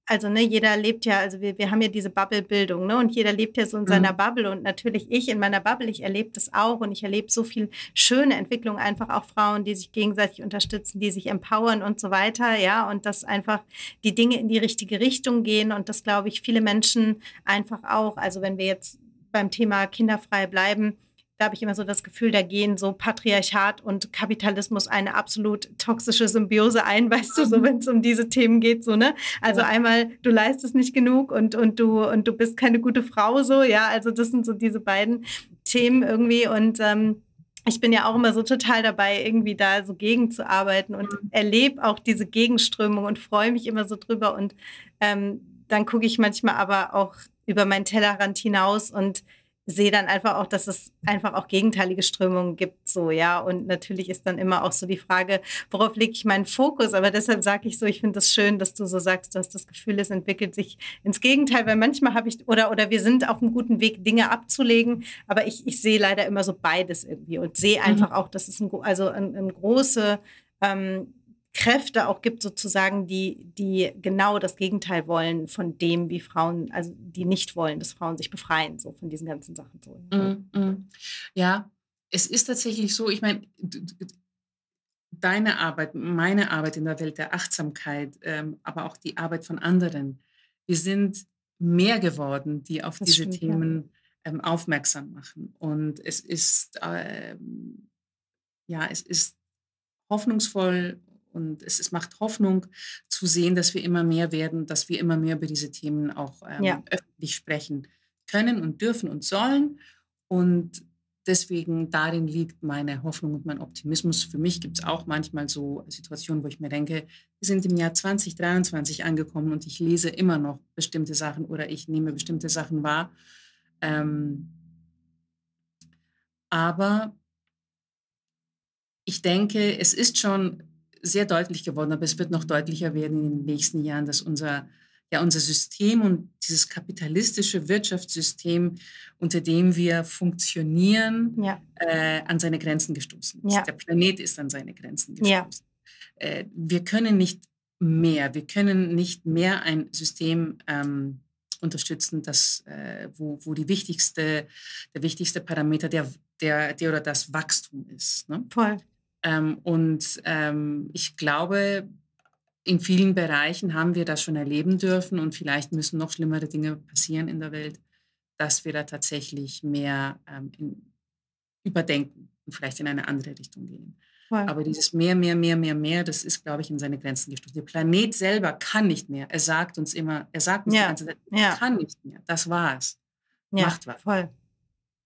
also ne, jeder lebt ja, also wir, wir haben ja diese Bubble-Bildung, ne? Und jeder lebt ja so in mhm. seiner Bubble. Und natürlich ich in meiner Bubble, ich erlebe das auch und ich erlebe so viel schöne Entwicklung, einfach auch Frauen, die sich gegenseitig unterstützen, die sich empowern und so weiter, ja, und dass einfach die Dinge in die richtige Richtung gehen und das glaube ich viele Menschen einfach auch, also wenn wir jetzt beim Thema kinderfrei bleiben, da habe ich immer so das Gefühl, da gehen so Patriarchat und Kapitalismus eine absolut toxische Symbiose ein, weißt du, so mhm. wenn es um diese Themen geht, so, ne? Also ja. einmal, du leistest nicht genug und, und du und du bist keine gute Frau, so, ja, also das sind so diese beiden Themen irgendwie und ähm, ich bin ja auch immer so total dabei, irgendwie da so gegenzuarbeiten und mhm. erlebe auch diese Gegenströmung und freue mich immer so drüber. Und ähm, dann gucke ich manchmal aber auch über meinen Tellerrand hinaus und sehe dann einfach auch, dass es einfach auch gegenteilige Strömungen gibt, so, ja. Und natürlich ist dann immer auch so die Frage, worauf lege ich meinen Fokus? Aber deshalb sage ich so, ich finde das schön, dass du so sagst, dass das Gefühl, es entwickelt sich ins Gegenteil, weil manchmal habe ich, oder, oder wir sind auf einem guten Weg, Dinge abzulegen, aber ich, ich sehe leider immer so beides irgendwie und sehe mhm. einfach mhm. auch, dass es ein, also ein, ein große ähm, Kräfte auch gibt, sozusagen, die, die genau das Gegenteil wollen von dem, wie Frauen, also die nicht wollen, dass Frauen sich befreien, so von diesen ganzen Sachen. So. Mm, mm. Ja, es ist tatsächlich so, ich meine, deine Arbeit, meine Arbeit in der Welt der Achtsamkeit, ähm, aber auch die Arbeit von anderen, wir sind mehr geworden, die auf das diese stimmt, Themen ja. ähm, aufmerksam machen. Und es ist, ähm, ja, es ist hoffnungsvoll und es, es, macht Hoffnung zu sehen, dass wir immer mehr werden, dass wir immer mehr über diese Themen auch ähm, ja. öffentlich sprechen können und dürfen und sollen. Und deswegen darin liegt meine Hoffnung und mein Optimismus. Für mich gibt es auch manchmal so Situationen, wo ich mir denke, wir sind im Jahr 2023 angekommen und ich lese immer noch bestimmte Sachen oder ich nehme bestimmte Sachen wahr. Ähm, aber ich denke, es ist schon sehr deutlich geworden, aber es wird noch deutlicher werden in den nächsten Jahren, dass unser, ja, unser System und dieses kapitalistische Wirtschaftssystem, unter dem wir funktionieren, ja. äh, an seine Grenzen gestoßen ist. Ja. Der Planet ist an seine Grenzen gestoßen. Äh, wir können nicht mehr, wir können nicht mehr ein System ähm, unterstützen, das, äh, wo, wo die wichtigste, der wichtigste Parameter der, der, der oder das Wachstum ist. Ne? Voll. Ähm, und ähm, ich glaube, in vielen Bereichen haben wir das schon erleben dürfen und vielleicht müssen noch schlimmere Dinge passieren in der Welt, dass wir da tatsächlich mehr ähm, in, überdenken und vielleicht in eine andere Richtung gehen. Wow. Aber dieses mehr, mehr, mehr, mehr, mehr, das ist, glaube ich, in seine Grenzen gestoßen. Der Planet selber kann nicht mehr. Er sagt uns immer, er sagt uns ja. die ganze Zeit, ja. kann nicht mehr. Das war's. Ja, Macht was. Voll.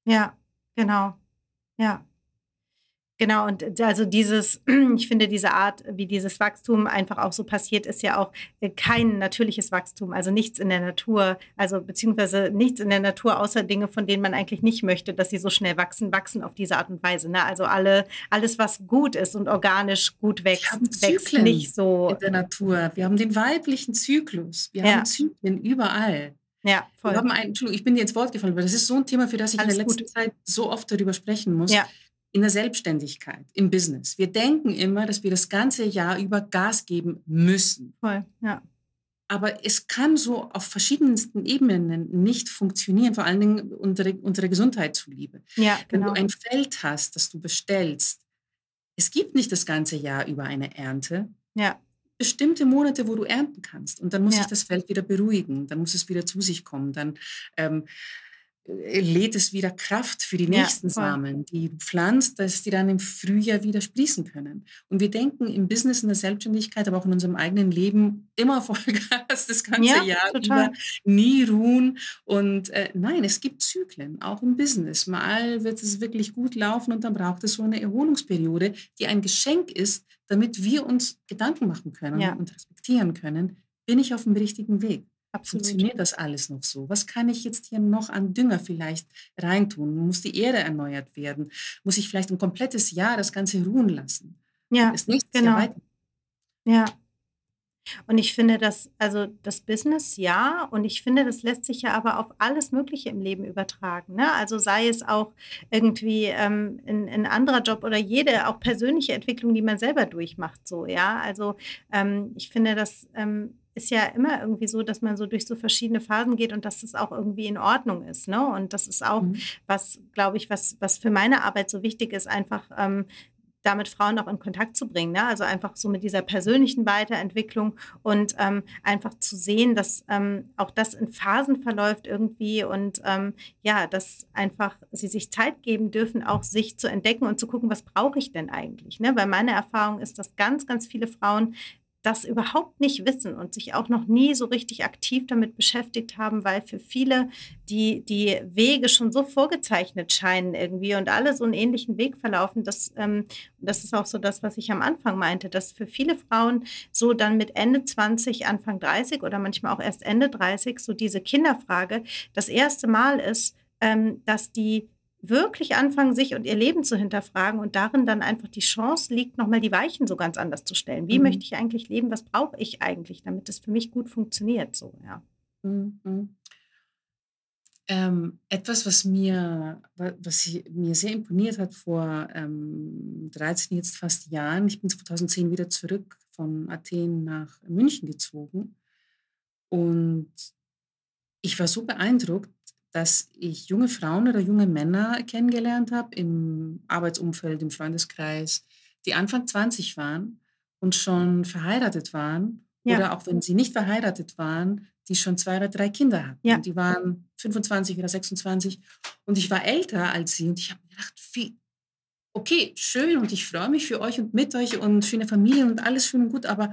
Ja, genau. Ja. Genau, und also dieses, ich finde, diese Art, wie dieses Wachstum einfach auch so passiert, ist ja auch äh, kein natürliches Wachstum, also nichts in der Natur, also beziehungsweise nichts in der Natur, außer Dinge, von denen man eigentlich nicht möchte, dass sie so schnell wachsen, wachsen auf diese Art und Weise. Ne? Also alle, alles, was gut ist und organisch gut wächst, wächst nicht so. In der Natur. Wir haben den weiblichen Zyklus. Wir ja. haben Zyklen überall. Ja, voll. Wir haben einen, Entschuldigung, ich bin dir ins Wort gefallen, weil das ist so ein Thema, für das ich Alles in der letzten gut. Zeit so oft darüber sprechen muss. Ja in der Selbstständigkeit, im Business. Wir denken immer, dass wir das ganze Jahr über Gas geben müssen. Voll, ja. Aber es kann so auf verschiedensten Ebenen nicht funktionieren, vor allen Dingen unsere, unsere Gesundheit zuliebe. Ja, genau. Wenn du genau. ein Feld hast, das du bestellst, es gibt nicht das ganze Jahr über eine Ernte. Ja. Bestimmte Monate, wo du ernten kannst. Und dann muss ja. sich das Feld wieder beruhigen, dann muss es wieder zu sich kommen. Dann ähm, äh, lädt es wieder Kraft für die nächsten ja, Samen, die pflanzt, dass die dann im Frühjahr wieder sprießen können. Und wir denken im Business, in der Selbstständigkeit, aber auch in unserem eigenen Leben immer Vollgas das ganze ja, Jahr total. über, nie ruhen. Und äh, nein, es gibt Zyklen, auch im Business. Mal wird es wirklich gut laufen und dann braucht es so eine Erholungsperiode, die ein Geschenk ist, damit wir uns Gedanken machen können ja. und respektieren können, bin ich auf dem richtigen Weg. Absolut. Funktioniert das alles noch so? Was kann ich jetzt hier noch an Dünger vielleicht reintun? Muss die Erde erneuert werden? Muss ich vielleicht ein komplettes Jahr das Ganze ruhen lassen? Ja, das genau. Jahr Ja. Und ich finde das, also das Business ja, und ich finde, das lässt sich ja aber auf alles Mögliche im Leben übertragen. Ne? Also sei es auch irgendwie ähm, ein, ein anderer Job oder jede auch persönliche Entwicklung, die man selber durchmacht, so, ja. Also ähm, ich finde, das ähm, ist ja immer irgendwie so, dass man so durch so verschiedene Phasen geht und dass das auch irgendwie in Ordnung ist. Ne? Und das ist auch mhm. was, glaube ich, was, was für meine Arbeit so wichtig ist, einfach ähm, damit Frauen auch in Kontakt zu bringen. Ne? Also einfach so mit dieser persönlichen Weiterentwicklung und ähm, einfach zu sehen, dass ähm, auch das in Phasen verläuft irgendwie und ähm, ja, dass einfach sie sich Zeit geben dürfen, auch sich zu entdecken und zu gucken, was brauche ich denn eigentlich. Ne? Weil meine Erfahrung ist, dass ganz, ganz viele Frauen das überhaupt nicht wissen und sich auch noch nie so richtig aktiv damit beschäftigt haben, weil für viele die, die Wege schon so vorgezeichnet scheinen irgendwie und alle so einen ähnlichen Weg verlaufen. dass, ähm, das ist auch so das, was ich am Anfang meinte, dass für viele Frauen so dann mit Ende 20, Anfang 30 oder manchmal auch erst Ende 30 so diese Kinderfrage das erste Mal ist, ähm, dass die wirklich anfangen, sich und ihr Leben zu hinterfragen und darin dann einfach die Chance liegt, nochmal die Weichen so ganz anders zu stellen. Wie mhm. möchte ich eigentlich leben? Was brauche ich eigentlich, damit es für mich gut funktioniert? So, ja. Mhm. Ähm, etwas, was mir, was mir sehr imponiert hat vor ähm, 13, jetzt fast Jahren, ich bin 2010 wieder zurück von Athen nach München gezogen und ich war so beeindruckt, dass ich junge Frauen oder junge Männer kennengelernt habe im Arbeitsumfeld, im Freundeskreis, die Anfang 20 waren und schon verheiratet waren ja. oder auch wenn sie nicht verheiratet waren, die schon zwei oder drei Kinder hatten. Ja. Die waren 25 oder 26 und ich war älter als sie und ich habe mir gedacht, wie, okay, schön und ich freue mich für euch und mit euch und für eine Familie und alles schön und gut, aber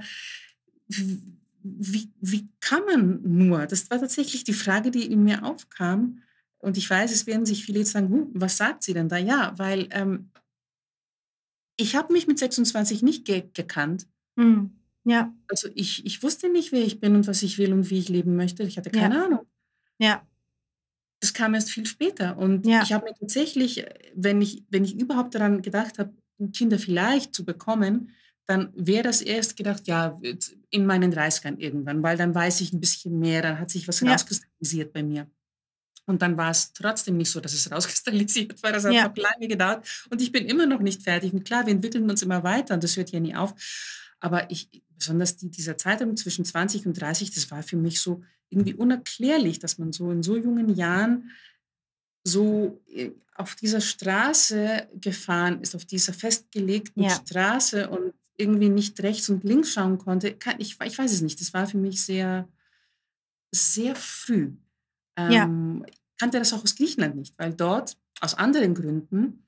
wie, wie kann man nur? Das war tatsächlich die Frage, die in mir aufkam. Und ich weiß, es werden sich viele jetzt sagen, hm, was sagt sie denn da? Ja, weil ähm, ich habe mich mit 26 nicht ge gekannt. Mhm. Ja. Also ich, ich wusste nicht, wer ich bin und was ich will und wie ich leben möchte. Ich hatte keine ja. Ahnung. Ja. Das kam erst viel später. Und ja. ich habe mir tatsächlich, wenn ich, wenn ich überhaupt daran gedacht habe, Kinder vielleicht zu bekommen, dann wäre das erst gedacht, ja, in meinen 30ern irgendwann, weil dann weiß ich ein bisschen mehr, dann hat sich was ja. rauskristallisiert bei mir. Und dann war es trotzdem nicht so, dass es rauskristallisiert war. Das hat ja. noch lange gedauert. Und ich bin immer noch nicht fertig. Und klar, wir entwickeln uns immer weiter und das hört ja nie auf. Aber ich, besonders die, dieser Zeitraum zwischen 20 und 30, das war für mich so irgendwie unerklärlich, dass man so in so jungen Jahren so äh, auf dieser Straße gefahren ist, auf dieser festgelegten ja. Straße und irgendwie nicht rechts und links schauen konnte. Ich, ich weiß es nicht. Das war für mich sehr, sehr früh. Ähm, ja. Ich kannte das auch aus Griechenland nicht, weil dort aus anderen Gründen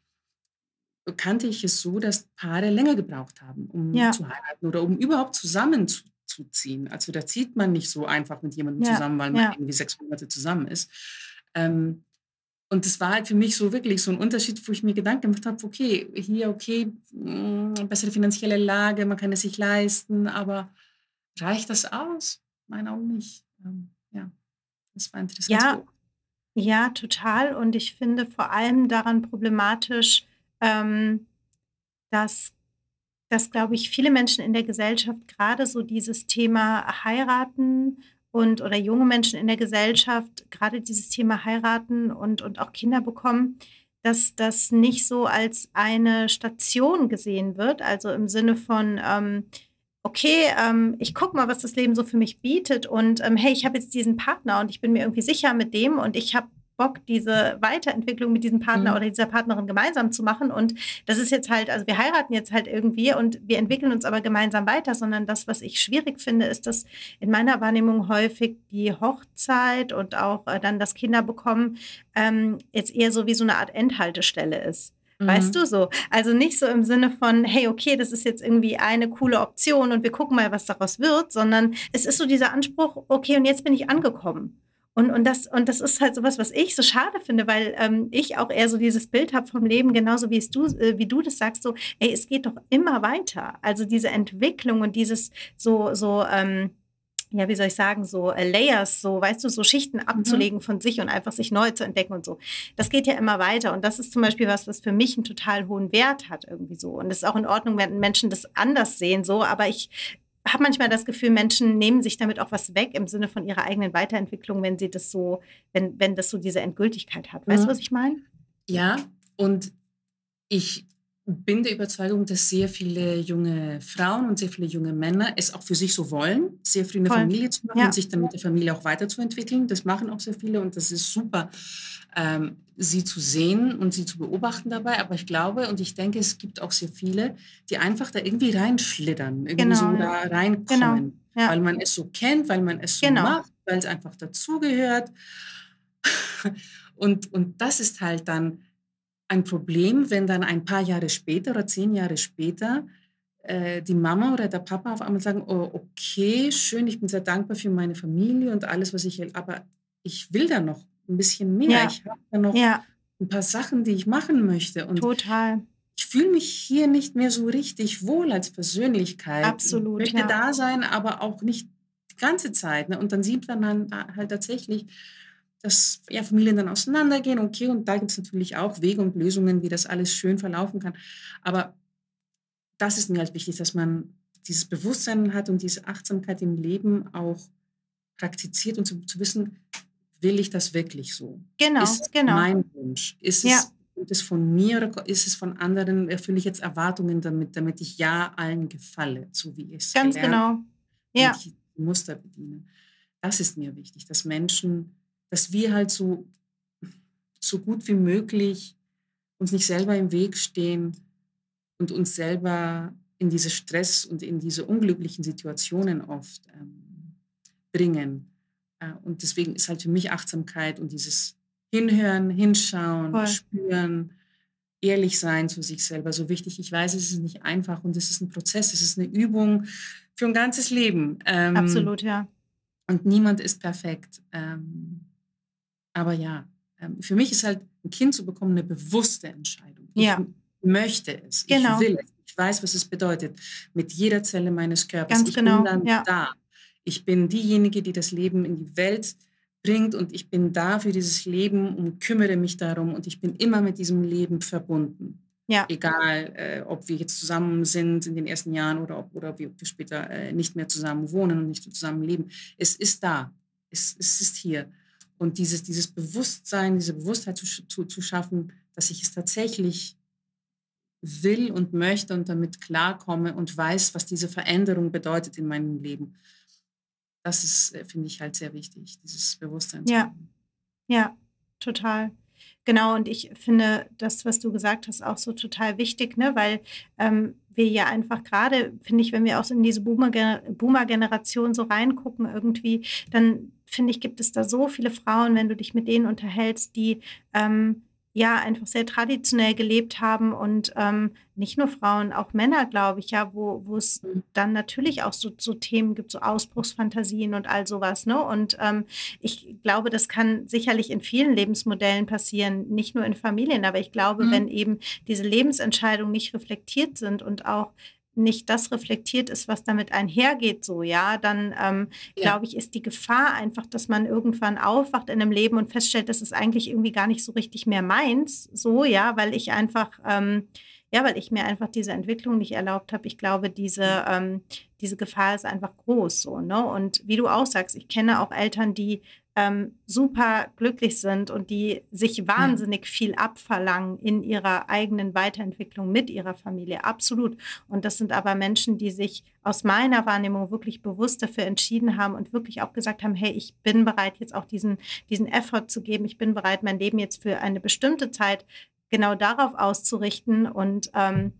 kannte ich es so, dass Paare länger gebraucht haben, um ja. zu heiraten oder um überhaupt zusammenzuziehen. Also da zieht man nicht so einfach mit jemandem ja. zusammen, weil man irgendwie sechs Monate zusammen ist. Ähm, und das war halt für mich so wirklich so ein Unterschied, wo ich mir Gedanken gemacht habe, okay, hier, okay, mh, mm, bessere finanzielle Lage, man kann es sich leisten, aber reicht das aus? Meine Augen nicht. Ähm, ja, das war interessant. Ja, ja, total. Und ich finde vor allem daran problematisch, ähm, dass, dass, glaube ich, viele Menschen in der Gesellschaft gerade so dieses Thema heiraten und oder junge Menschen in der Gesellschaft gerade dieses Thema heiraten und, und auch Kinder bekommen, dass das nicht so als eine Station gesehen wird, also im Sinne von, ähm, okay, ähm, ich gucke mal, was das Leben so für mich bietet und ähm, hey, ich habe jetzt diesen Partner und ich bin mir irgendwie sicher mit dem und ich habe Bock, diese Weiterentwicklung mit diesem Partner mhm. oder dieser Partnerin gemeinsam zu machen. Und das ist jetzt halt, also wir heiraten jetzt halt irgendwie und wir entwickeln uns aber gemeinsam weiter, sondern das, was ich schwierig finde, ist, dass in meiner Wahrnehmung häufig die Hochzeit und auch äh, dann das Kinderbekommen ähm, jetzt eher so wie so eine Art Endhaltestelle ist. Weißt mhm. du so? Also nicht so im Sinne von, hey, okay, das ist jetzt irgendwie eine coole Option und wir gucken mal, was daraus wird, sondern es ist so dieser Anspruch, okay, und jetzt bin ich angekommen. Und, und, das, und das ist halt sowas, was ich so schade finde, weil ähm, ich auch eher so dieses Bild habe vom Leben, genauso wie es du, äh, wie du das sagst, so, ey, es geht doch immer weiter. Also diese Entwicklung und dieses so, so, ähm, ja, wie soll ich sagen, so äh, Layers, so, weißt du, so Schichten mhm. abzulegen mhm. von sich und einfach sich neu zu entdecken und so. Das geht ja immer weiter. Und das ist zum Beispiel was, was für mich einen total hohen Wert hat, irgendwie so. Und es ist auch in Ordnung, wenn Menschen das anders sehen, so. Aber ich habe manchmal das Gefühl, Menschen nehmen sich damit auch was weg im Sinne von ihrer eigenen Weiterentwicklung, wenn sie das so, wenn, wenn das so diese Endgültigkeit hat. Weißt du, mhm. was ich meine? Ja, und ich bin der Überzeugung, dass sehr viele junge Frauen und sehr viele junge Männer es auch für sich so wollen, sehr früh eine Voll. Familie zu machen ja. und sich dann mit der Familie auch weiterzuentwickeln. Das machen auch sehr viele und das ist super, ähm, sie zu sehen und sie zu beobachten dabei. Aber ich glaube und ich denke, es gibt auch sehr viele, die einfach da irgendwie reinschlittern, irgendwie genau. so da reinkommen, genau. ja. weil man es so kennt, weil man es so genau. macht, weil es einfach dazugehört. und, und das ist halt dann ein Problem, wenn dann ein paar Jahre später oder zehn Jahre später äh, die Mama oder der Papa auf einmal sagen, oh, okay, schön, ich bin sehr dankbar für meine Familie und alles, was ich will, aber ich will da noch ein bisschen mehr. Ja. Ich habe da noch ja. ein paar Sachen, die ich machen möchte. Und Total. Ich fühle mich hier nicht mehr so richtig wohl als Persönlichkeit. Absolut. Ich möchte ja. da sein, aber auch nicht die ganze Zeit. Ne? Und dann sieht man dann halt tatsächlich, dass ja, Familien dann auseinandergehen, okay, und da gibt es natürlich auch Wege und Lösungen, wie das alles schön verlaufen kann. Aber das ist mir halt wichtig, dass man dieses Bewusstsein hat und diese Achtsamkeit im Leben auch praktiziert und zu, zu wissen, will ich das wirklich so? Genau, ist genau. mein Wunsch? Ist ja. es ist es von mir oder ist es von anderen? Erfülle ich jetzt Erwartungen damit, damit ich ja allen gefalle, so wie ich es Ganz genau. Ja. Und ich Muster bediene. Das ist mir wichtig, dass Menschen, dass wir halt so, so gut wie möglich uns nicht selber im Weg stehen und uns selber in diese Stress und in diese unglücklichen Situationen oft ähm, bringen. Äh, und deswegen ist halt für mich Achtsamkeit und dieses Hinhören, hinschauen, Voll. spüren, ehrlich sein zu sich selber so wichtig. Ich weiß, es ist nicht einfach und es ist ein Prozess, es ist eine Übung für ein ganzes Leben. Ähm, Absolut, ja. Und niemand ist perfekt. Ähm, aber ja, ähm, für mich ist halt ein Kind zu bekommen eine bewusste Entscheidung. Ja. Ich möchte es. Genau. Ich will es. Ich weiß, was es bedeutet. Mit jeder Zelle meines Körpers. Ganz ich genau. bin dann ja. da. Ich bin diejenige, die das Leben in die Welt bringt und ich bin da für dieses Leben und kümmere mich darum und ich bin immer mit diesem Leben verbunden. Ja. Egal, äh, ob wir jetzt zusammen sind in den ersten Jahren oder ob, oder ob wir später äh, nicht mehr zusammen wohnen und nicht zusammen leben. Es ist da. Es, es ist hier. Und dieses, dieses Bewusstsein, diese Bewusstheit zu, zu, zu schaffen, dass ich es tatsächlich will und möchte und damit klarkomme und weiß, was diese Veränderung bedeutet in meinem Leben. Das ist, äh, finde ich, halt sehr wichtig, dieses Bewusstsein. Ja, ja, total. Genau, und ich finde das, was du gesagt hast, auch so total wichtig, ne? weil ähm, wir ja einfach gerade, finde ich, wenn wir auch so in diese Boomer-Generation so reingucken irgendwie, dann finde ich, gibt es da so viele Frauen, wenn du dich mit denen unterhältst, die ähm, ja einfach sehr traditionell gelebt haben und ähm, nicht nur Frauen, auch Männer, glaube ich, ja, wo, wo es mhm. dann natürlich auch so, so Themen gibt, so Ausbruchsfantasien und all sowas, ne? Und ähm, ich glaube, das kann sicherlich in vielen Lebensmodellen passieren, nicht nur in Familien, aber ich glaube, mhm. wenn eben diese Lebensentscheidungen nicht reflektiert sind und auch nicht das reflektiert ist, was damit einhergeht, so, ja, dann ähm, ja. glaube ich, ist die Gefahr einfach, dass man irgendwann aufwacht in einem Leben und feststellt, das ist eigentlich irgendwie gar nicht so richtig mehr meins, so, ja, weil ich einfach, ähm, ja, weil ich mir einfach diese Entwicklung nicht erlaubt habe. Ich glaube, diese, ähm, diese Gefahr ist einfach groß, so, ne? Und wie du auch sagst, ich kenne auch Eltern, die ähm, super glücklich sind und die sich wahnsinnig viel abverlangen in ihrer eigenen Weiterentwicklung mit ihrer Familie. Absolut. Und das sind aber Menschen, die sich aus meiner Wahrnehmung wirklich bewusst dafür entschieden haben und wirklich auch gesagt haben, hey, ich bin bereit, jetzt auch diesen, diesen Effort zu geben. Ich bin bereit, mein Leben jetzt für eine bestimmte Zeit genau darauf auszurichten. Und ähm,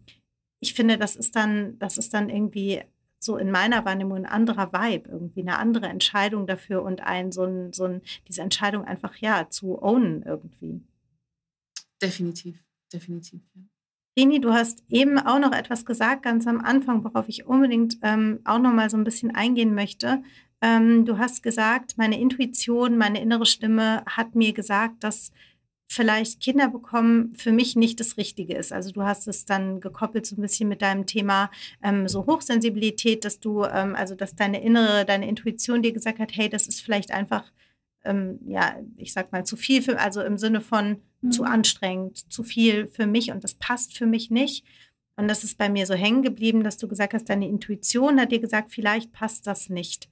ich finde, das ist dann, das ist dann irgendwie so in meiner Wahrnehmung ein anderer Vibe, irgendwie eine andere Entscheidung dafür und ein, so ein, so ein, diese Entscheidung einfach ja zu ownen irgendwie. Definitiv, definitiv, ja. Rini, du hast eben auch noch etwas gesagt, ganz am Anfang, worauf ich unbedingt ähm, auch noch mal so ein bisschen eingehen möchte. Ähm, du hast gesagt, meine Intuition, meine innere Stimme hat mir gesagt, dass vielleicht Kinder bekommen für mich nicht das Richtige ist. Also du hast es dann gekoppelt so ein bisschen mit deinem Thema ähm, so Hochsensibilität, dass du, ähm, also dass deine innere, deine Intuition dir gesagt hat, hey, das ist vielleicht einfach, ähm, ja, ich sag mal, zu viel für, also im Sinne von mhm. zu anstrengend, zu viel für mich und das passt für mich nicht. Und das ist bei mir so hängen geblieben, dass du gesagt hast, deine Intuition hat dir gesagt, vielleicht passt das nicht.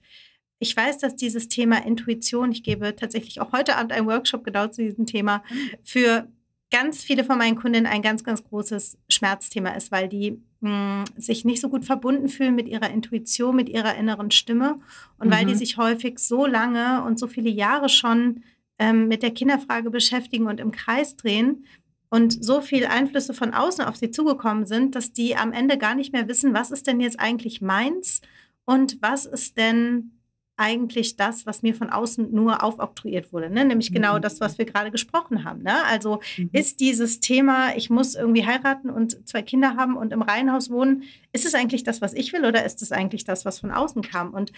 Ich weiß, dass dieses Thema Intuition, ich gebe tatsächlich auch heute Abend einen Workshop genau zu diesem Thema, für ganz viele von meinen Kundinnen ein ganz, ganz großes Schmerzthema ist, weil die mh, hm, sich nicht so gut verbunden fühlen mit ihrer Intuition, mit ihrer inneren Stimme und mhm. weil die mhm. sich häufig so lange und so viele Jahre schon ähm, mit der Kinderfrage beschäftigen und im Kreis drehen und so viele Einflüsse von außen auf sie zugekommen sind, dass die am Ende gar nicht mehr wissen, was ist denn jetzt eigentlich meins und was ist denn eigentlich das, was mir von außen nur aufoktroyiert wurde. Ne? Nämlich genau mhm. das, was wir gerade gesprochen haben. Ne? Also mhm. ist dieses Thema, ich muss irgendwie heiraten und zwei Kinder haben und im Reihenhaus wohnen, ist es eigentlich das, was ich will oder ist es eigentlich das, was von außen kam? Und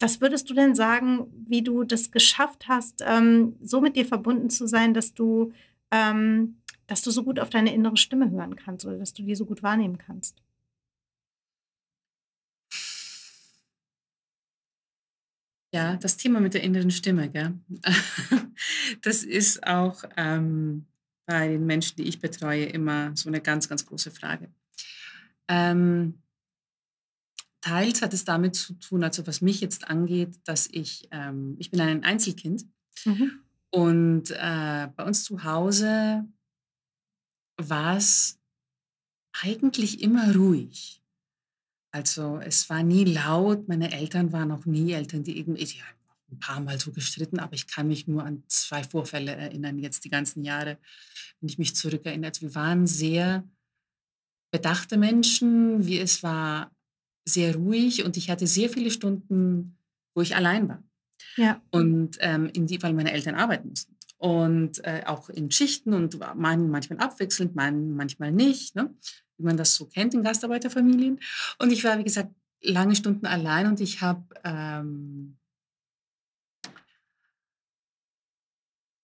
was würdest du denn sagen, wie du das geschafft hast, ähm, so mit dir verbunden zu sein, dass du, ähm, dass du so gut auf deine innere Stimme hören kannst oder dass du die so gut wahrnehmen kannst? Ja, das Thema mit der inneren Stimme, gell? das ist auch ähm, bei den Menschen, die ich betreue, immer so eine ganz, ganz große Frage. Ähm, teils hat es damit zu tun, also was mich jetzt angeht, dass ich, ähm, ich bin ein Einzelkind mhm. und äh, bei uns zu Hause war es eigentlich immer ruhig. Also es war nie laut. Meine Eltern waren auch nie Eltern, die irgendwie, ja, ein paar Mal so gestritten, aber ich kann mich nur an zwei Vorfälle erinnern, jetzt die ganzen Jahre, wenn ich mich zurückerinnere. Also wir waren sehr bedachte Menschen, wie es war sehr ruhig und ich hatte sehr viele Stunden, wo ich allein war. Ja. Und ähm, in die, weil meine Eltern arbeiten mussten. Und äh, auch in Schichten und manchmal abwechselnd, manchmal nicht. Ne? Wie man das so kennt in Gastarbeiterfamilien. Und ich war, wie gesagt, lange Stunden allein und ich habe ähm,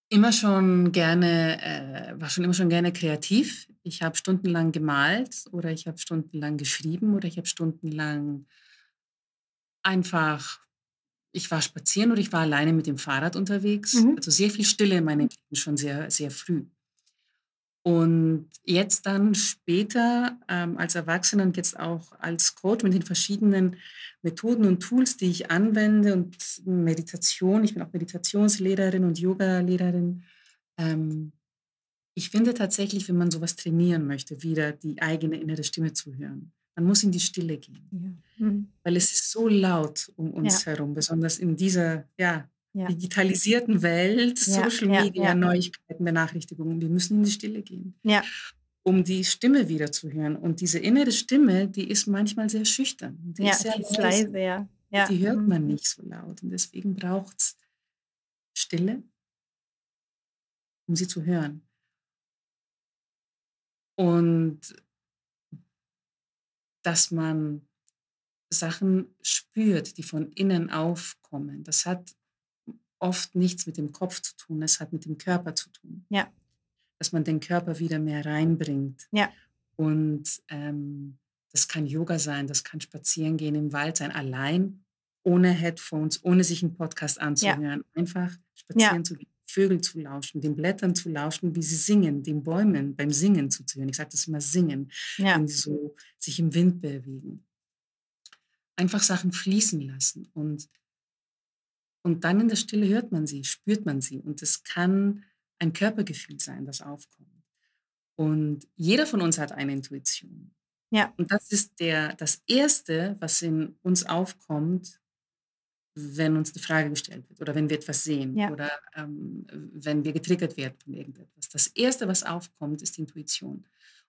immer schon gerne, äh, war schon immer schon gerne kreativ. Ich habe stundenlang gemalt oder ich habe stundenlang geschrieben oder ich habe stundenlang einfach, ich war spazieren oder ich war alleine mit dem Fahrrad unterwegs. Mhm. Also sehr viel Stille in meinem Leben schon sehr, sehr früh. Und jetzt dann später ähm, als Erwachsener und jetzt auch als Coach mit den verschiedenen Methoden und Tools, die ich anwende und Meditation, ich bin auch Meditationslehrerin und Yoga-Lehrerin. Ähm, ich finde tatsächlich, wenn man sowas trainieren möchte, wieder die eigene innere Stimme zu hören, man muss in die Stille gehen. Ja. Mhm. Weil es ist so laut um uns ja. herum, besonders in dieser ja, ja. digitalisierten Welt, ja, Social Media, ja, Neuigkeiten, Benachrichtigungen, wir müssen in die Stille gehen. Um die Stimme wieder zu hören. Und diese innere Stimme, die ist manchmal sehr schüchtern. Die ja, ist sehr die ist leise, ja. ja. Die hört mhm. man nicht so laut. Und deswegen braucht es Stille, um sie zu hören. Und dass man Sachen spürt, die von innen aufkommen. Das hat oft nichts mit dem Kopf zu tun, es hat mit dem Körper zu tun. Ja. Dass man den Körper wieder mehr reinbringt. Ja. Und ähm, das kann Yoga sein, das kann Spazierengehen im Wald sein, allein, ohne Headphones, ohne sich einen Podcast anzuhören. Ja. Einfach spazieren ja. zu gehen, Vögel zu lauschen, den Blättern zu lauschen, wie sie singen, den Bäumen beim Singen zuzuhören. Ich sage das immer singen, ja. wenn sie so sich im Wind bewegen. Einfach Sachen fließen lassen und und dann in der Stille hört man sie, spürt man sie. Und es kann ein Körpergefühl sein, das aufkommt. Und jeder von uns hat eine Intuition. Ja. Und das ist der, das Erste, was in uns aufkommt, wenn uns eine Frage gestellt wird oder wenn wir etwas sehen ja. oder ähm, wenn wir getriggert werden von irgendetwas. Das Erste, was aufkommt, ist die Intuition.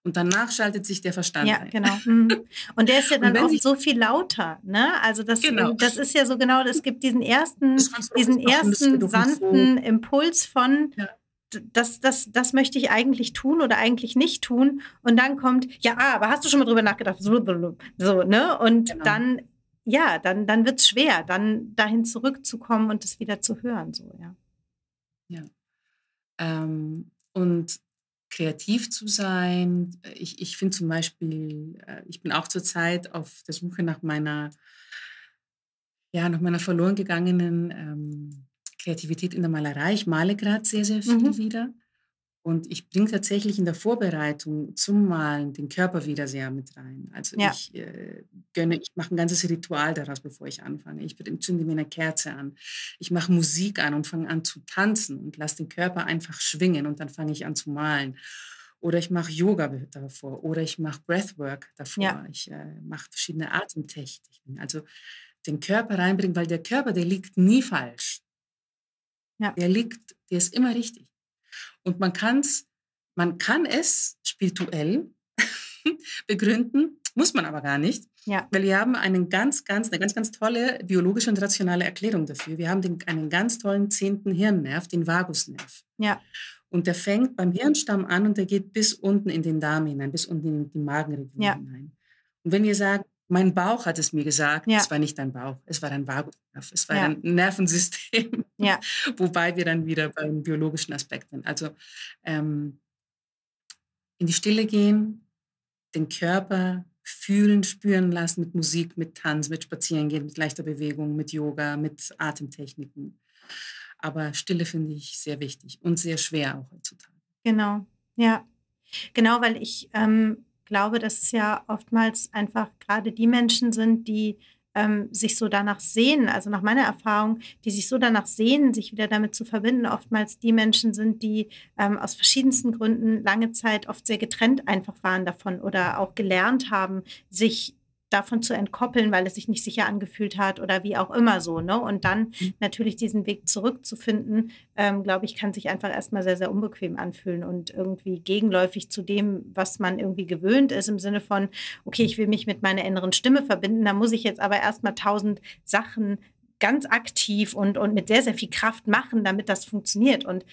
Und danach schaltet sich der Verstand ja, ein. genau. Mhm. Und der ist ja dann auch so viel lauter. Ne? Also das, genau. das ist ja so genau, es gibt diesen ersten, diesen ersten sanften. Impuls von, ja. das, das, das möchte ich eigentlich tun oder eigentlich nicht tun. Und dann kommt, ja, ah, aber hast du schon mal drüber nachgedacht? So, ne? Und genau. dann, ja, dann, dann wird es schwer, dann dahin zurückzukommen und es wieder zu hören. So, ja. Ja. Ähm, und kreativ zu sein. Ich, ich finde zum Beispiel, äh, ich bin auch zurzeit auf der Suche nach meiner, ja, nach meiner verloren gegangenen ähm, Kreativität in der Malerei. Ich male gerade sehr, sehr viel mhm. wieder. Und ich bringe tatsächlich in der Vorbereitung zum Malen den Körper wieder sehr mit rein. Also ja. ich äh, gönne, ich mache ein ganzes Ritual daraus, bevor ich anfange. Ich zünde mir eine Kerze an. Ich mache Musik an und fange an zu tanzen und lasse den Körper einfach schwingen und dann fange ich an zu malen. Oder ich mache Yoga davor oder ich mache Breathwork davor. Ja. Ich äh, mache verschiedene Atemtechniken. Also den Körper reinbringen, weil der Körper, der liegt nie falsch. Ja. Der liegt, der ist immer richtig. Und man, kann's, man kann es spirituell begründen, muss man aber gar nicht. Ja. Weil wir haben einen ganz, ganz, eine ganz, ganz tolle biologische und rationale Erklärung dafür. Wir haben den, einen ganz tollen zehnten Hirnnerv, den Vagusnerv. Ja. Und der fängt beim Hirnstamm an und der geht bis unten in den Darm hinein, bis unten in die Magenregion ja. hinein. Und wenn ihr sagt, mein Bauch hat es mir gesagt, ja. es war nicht dein Bauch, es war dein Vagusnerv, es war ja. dein Nervensystem. Ja. Wobei wir dann wieder beim biologischen Aspekt sind. Also ähm, in die Stille gehen, den Körper fühlen, spüren lassen mit Musik, mit Tanz, mit Spazierengehen, mit leichter Bewegung, mit Yoga, mit Atemtechniken. Aber Stille finde ich sehr wichtig und sehr schwer auch heutzutage. Genau, ja. Genau, weil ich ähm, glaube, dass es ja oftmals einfach gerade die Menschen sind, die ähm, sich so danach sehen, also nach meiner Erfahrung, die sich so danach sehen, sich wieder damit zu verbinden, oftmals die Menschen sind, die ähm, aus verschiedensten Gründen lange Zeit oft sehr getrennt einfach waren davon oder auch gelernt haben, sich davon zu entkoppeln, weil es sich nicht sicher angefühlt hat oder wie auch immer so. Ne? Und dann mhm. natürlich diesen Weg zurückzufinden, ähm, glaube ich, kann sich einfach erstmal sehr, sehr unbequem anfühlen und irgendwie gegenläufig zu dem, was man irgendwie gewöhnt ist, im Sinne von, okay, ich will mich mit meiner inneren Stimme verbinden, da muss ich jetzt aber erstmal tausend Sachen ganz aktiv und, und mit sehr, sehr viel Kraft machen, damit das funktioniert. Und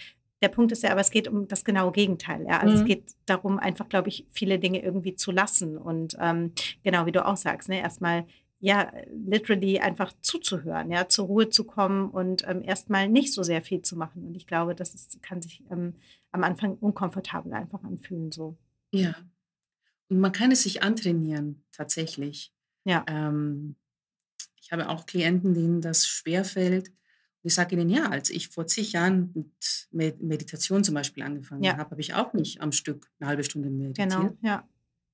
der Punkt ist ja, aber es geht um das genaue Gegenteil. Ja? Also mhm. es geht darum, einfach, glaube ich, viele Dinge irgendwie zu lassen. Und ähm, genau wie du auch sagst, ne, erstmal ja, literally einfach zuzuhören, ja, zur Ruhe zu kommen und ähm, erstmal nicht so sehr viel zu machen. Und ich glaube, das ist, kann sich ähm, am Anfang unkomfortabel einfach anfühlen. So. Ja. Und man kann es sich antrainieren, tatsächlich. Ja. Ähm, ich habe auch Klienten, denen das schwerfällt, ich sage Ihnen, ja, als ich vor zig Jahren mit Meditation zum Beispiel angefangen ja. habe, habe ich auch nicht am Stück eine halbe Stunde meditiert. Genau, ja.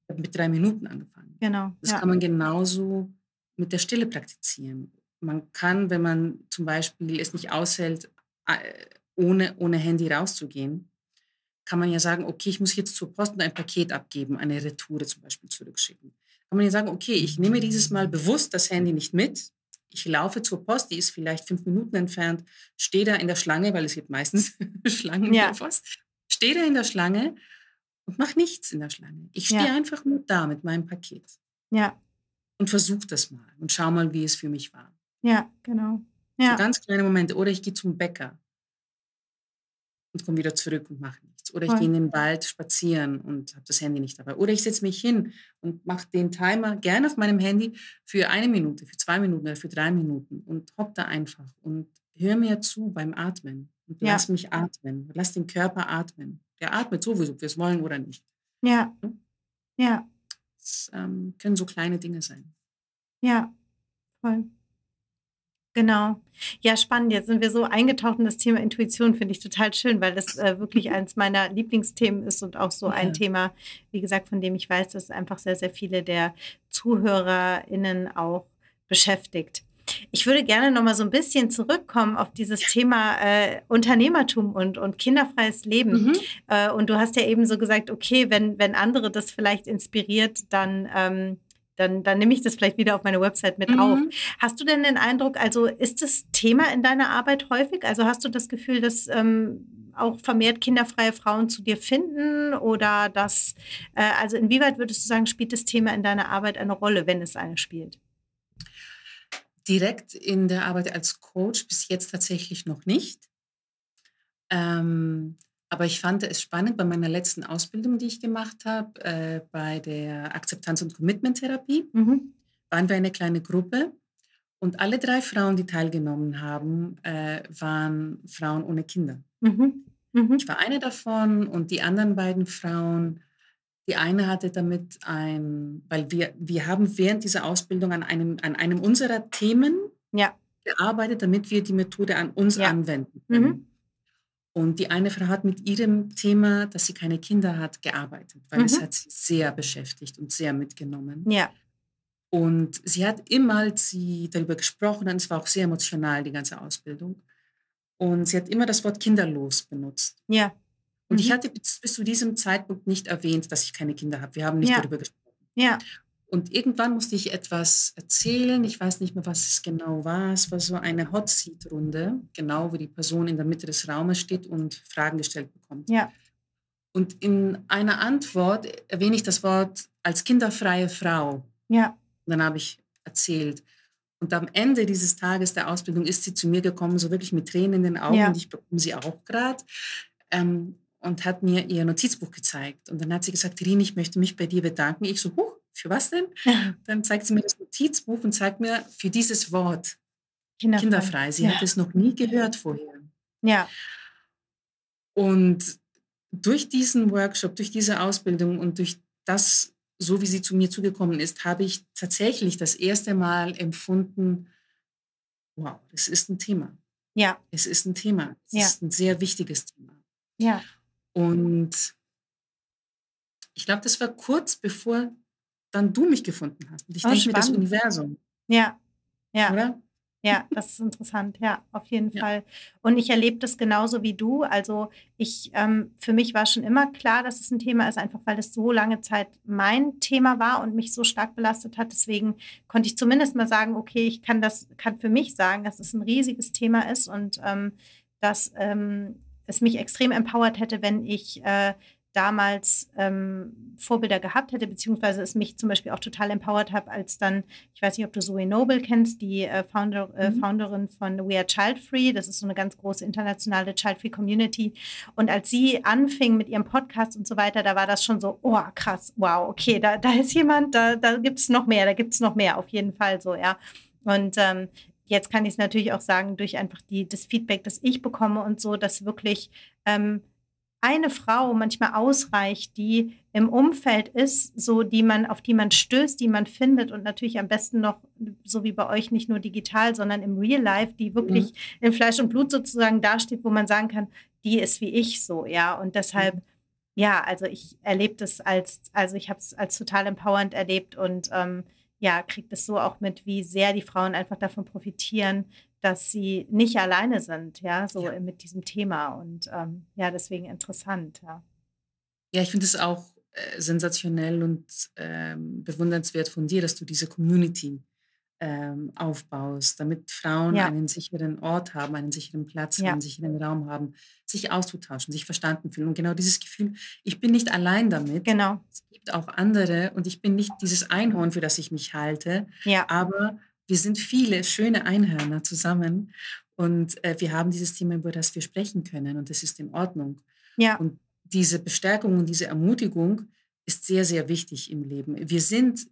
Ich habe mit drei Minuten angefangen. Genau. Das ja. kann man genauso mit der Stille praktizieren. Man kann, wenn man zum Beispiel es nicht aushält, ohne, ohne Handy rauszugehen, kann man ja sagen, okay, ich muss jetzt zur Post ein Paket abgeben, eine Retoure zum Beispiel zurückschicken. Kann man ja sagen, okay, ich nehme dieses Mal bewusst das Handy nicht mit, ich laufe zur Post, die ist vielleicht fünf Minuten entfernt, stehe da in der Schlange, weil es gibt meistens Schlangen ja. in der Post, stehe da in der Schlange und mache nichts in der Schlange. Ich stehe ja. einfach nur da mit meinem Paket. Ja. Und versuche das mal und schau mal, wie es für mich war. Ja, genau. Ja. So ganz kleine Momente. Oder ich gehe zum Bäcker und komme wieder zurück und mache nichts. Oder ich gehe in den Wald spazieren und habe das Handy nicht dabei. Oder ich setze mich hin und mache den Timer gerne auf meinem Handy für eine Minute, für zwei Minuten oder für drei Minuten und hopp da einfach und höre mir zu beim Atmen und ja. lass mich atmen. Lass den Körper atmen. Der atmet sowieso, ob wir es wollen oder nicht. Ja. Ja. Das ähm, können so kleine Dinge sein. Ja, voll. Genau. Ja, spannend. Jetzt sind wir so eingetaucht in das Thema Intuition, finde ich total schön, weil das äh, wirklich eines meiner Lieblingsthemen ist und auch so ein Thema, wie gesagt, von dem ich weiß, dass einfach sehr, sehr viele der ZuhörerInnen auch beschäftigt. Ich würde gerne noch mal so ein bisschen zurückkommen auf dieses Thema äh, Unternehmertum und, und kinderfreies Leben. Mhm. Äh, und du hast ja eben so gesagt, okay, wenn, wenn andere das vielleicht inspiriert, dann ähm, dann, dann nehme ich das vielleicht wieder auf meine Website mit mhm. auf. Hast du denn den Eindruck, also ist das Thema in deiner Arbeit häufig? Also hast du das Gefühl, dass ähm, auch vermehrt kinderfreie Frauen zu dir finden oder dass, äh, also inwieweit würdest du sagen, spielt das Thema in deiner Arbeit eine Rolle, wenn es eine spielt? Direkt in der Arbeit als Coach bis jetzt tatsächlich noch nicht. Ähm, aber ich fand es spannend bei meiner letzten Ausbildung, die ich gemacht habe, äh, bei der Akzeptanz- und Commitment-Therapie, mhm. waren wir eine kleine Gruppe und alle drei Frauen, die teilgenommen haben, äh, waren Frauen ohne Kinder. Mhm. Mhm. Ich war eine davon und die anderen beiden Frauen, die eine hatte damit ein, weil wir, wir haben während dieser Ausbildung an einem, an einem unserer Themen ja. gearbeitet, damit wir die Methode an uns ja. anwenden können. Mhm. Und die eine Frau hat mit ihrem Thema, dass sie keine Kinder hat, gearbeitet, weil mhm. es hat sie sehr beschäftigt und sehr mitgenommen. Ja. Und sie hat immer, als sie darüber gesprochen hat, es war auch sehr emotional, die ganze Ausbildung. Und sie hat immer das Wort kinderlos benutzt. Ja. Und mhm. ich hatte bis, bis, zu diesem Zeitpunkt nicht erwähnt, dass ich keine Kinder habe. Wir haben nicht ja. darüber gesprochen. Ja. Und irgendwann musste ich etwas erzählen. Ich weiß nicht mehr, was es genau war. Es war so eine Hot Seat Runde, genau wo die Person in der Mitte des Raumes steht und Fragen gestellt bekommt. Ja. Und in einer Antwort erwähne ich das Wort als kinderfreie Frau. Ja. Und dann habe ich erzählt. Und am Ende dieses Tages der Ausbildung ist sie zu mir gekommen, so wirklich mit Tränen in den Augen. Ja. Und ich bekomme sie auch gerade. Ähm, und hat mir ihr Notizbuch gezeigt. Und dann hat sie gesagt, Rin, ich möchte mich bei dir bedanken. Ich so, huch, für was denn? Dann zeigt sie mir das Notizbuch und zeigt mir für dieses Wort kinderfrei. kinderfrei. Sie ja. hat es noch nie gehört vorher. Ja. Und durch diesen Workshop, durch diese Ausbildung und durch das, so wie sie zu mir zugekommen ist, habe ich tatsächlich das erste Mal empfunden, wow, das ist ein Thema. Ja. Es ist ein Thema. Es Ja. ist ein sehr wichtiges Thema. Ja. Und ich glaube, das war kurz bevor dann du mich gefunden hast. Und ich Oh, denke mir, das. Universum, Ja. Ja. oder? Ja, das ist interessant, ja, auf jeden Ja. Fall. Und ich erlebe das genauso wie du. Also ich, ähm, für mich war schon immer klar, dass es ein Thema ist, einfach weil es so lange Zeit mein Thema war und mich so stark belastet hat. Deswegen konnte ich zumindest mal sagen, okay, ich kann das, kann für mich sagen, dass es ein riesiges Thema ist und ähm, dass ähm, es mich extrem empowert hätte, wenn ich äh, damals ähm, Vorbilder gehabt hätte, beziehungsweise es mich zum Beispiel auch total empowert habe, als dann, ich weiß nicht, ob du Zoe Noble kennst, die äh, Founder, äh, Mhm. Founderin von We Are Child Free. Das ist so eine ganz große internationale Child Free Community. Und als sie anfing mit ihrem Podcast und so weiter, da war das schon so, oh krass, wow, okay, da, da ist jemand, da, da gibt es noch mehr, da gibt es noch mehr, auf jeden Fall so, ja. Und ähm, jetzt kann ich es natürlich auch sagen, durch einfach die, das Feedback, das ich bekomme und so, dass wirklich ähm, eine Frau manchmal ausreicht, die im Umfeld ist, so die man, auf die man stößt, die man findet und natürlich am besten noch, so wie bei euch, nicht nur digital, sondern im Real Life, die wirklich in Fleisch und Blut sozusagen dasteht, wo man sagen kann, die ist wie ich so, ja. Und deshalb, ja, also ich erlebe das als, also ich habe es als total empowernd erlebt und ähm, ja, kriegt es so auch mit, wie sehr die Frauen einfach davon profitieren, dass sie nicht alleine sind, ja, so Ja. mit diesem Thema. Und ähm, ja, deswegen interessant, ja. Ja, ich finde es auch äh, sensationell und ähm, bewundernswert von dir, dass du diese Community ähm, aufbaust, damit Frauen Ja. einen sicheren Ort haben, einen sicheren Platz, Ja. einen sicheren Raum haben, sich auszutauschen, sich verstanden fühlen. Und genau dieses Gefühl, ich bin nicht allein damit. Genau, Es gibt auch andere und ich bin nicht dieses Einhorn, für das ich mich halte, ja, aber wir sind viele schöne Einhörner zusammen und äh, wir haben dieses Thema, über das wir sprechen können und das ist in Ordnung. ja, Und diese Bestärkung und diese Ermutigung ist sehr, sehr wichtig im Leben. Wir sind,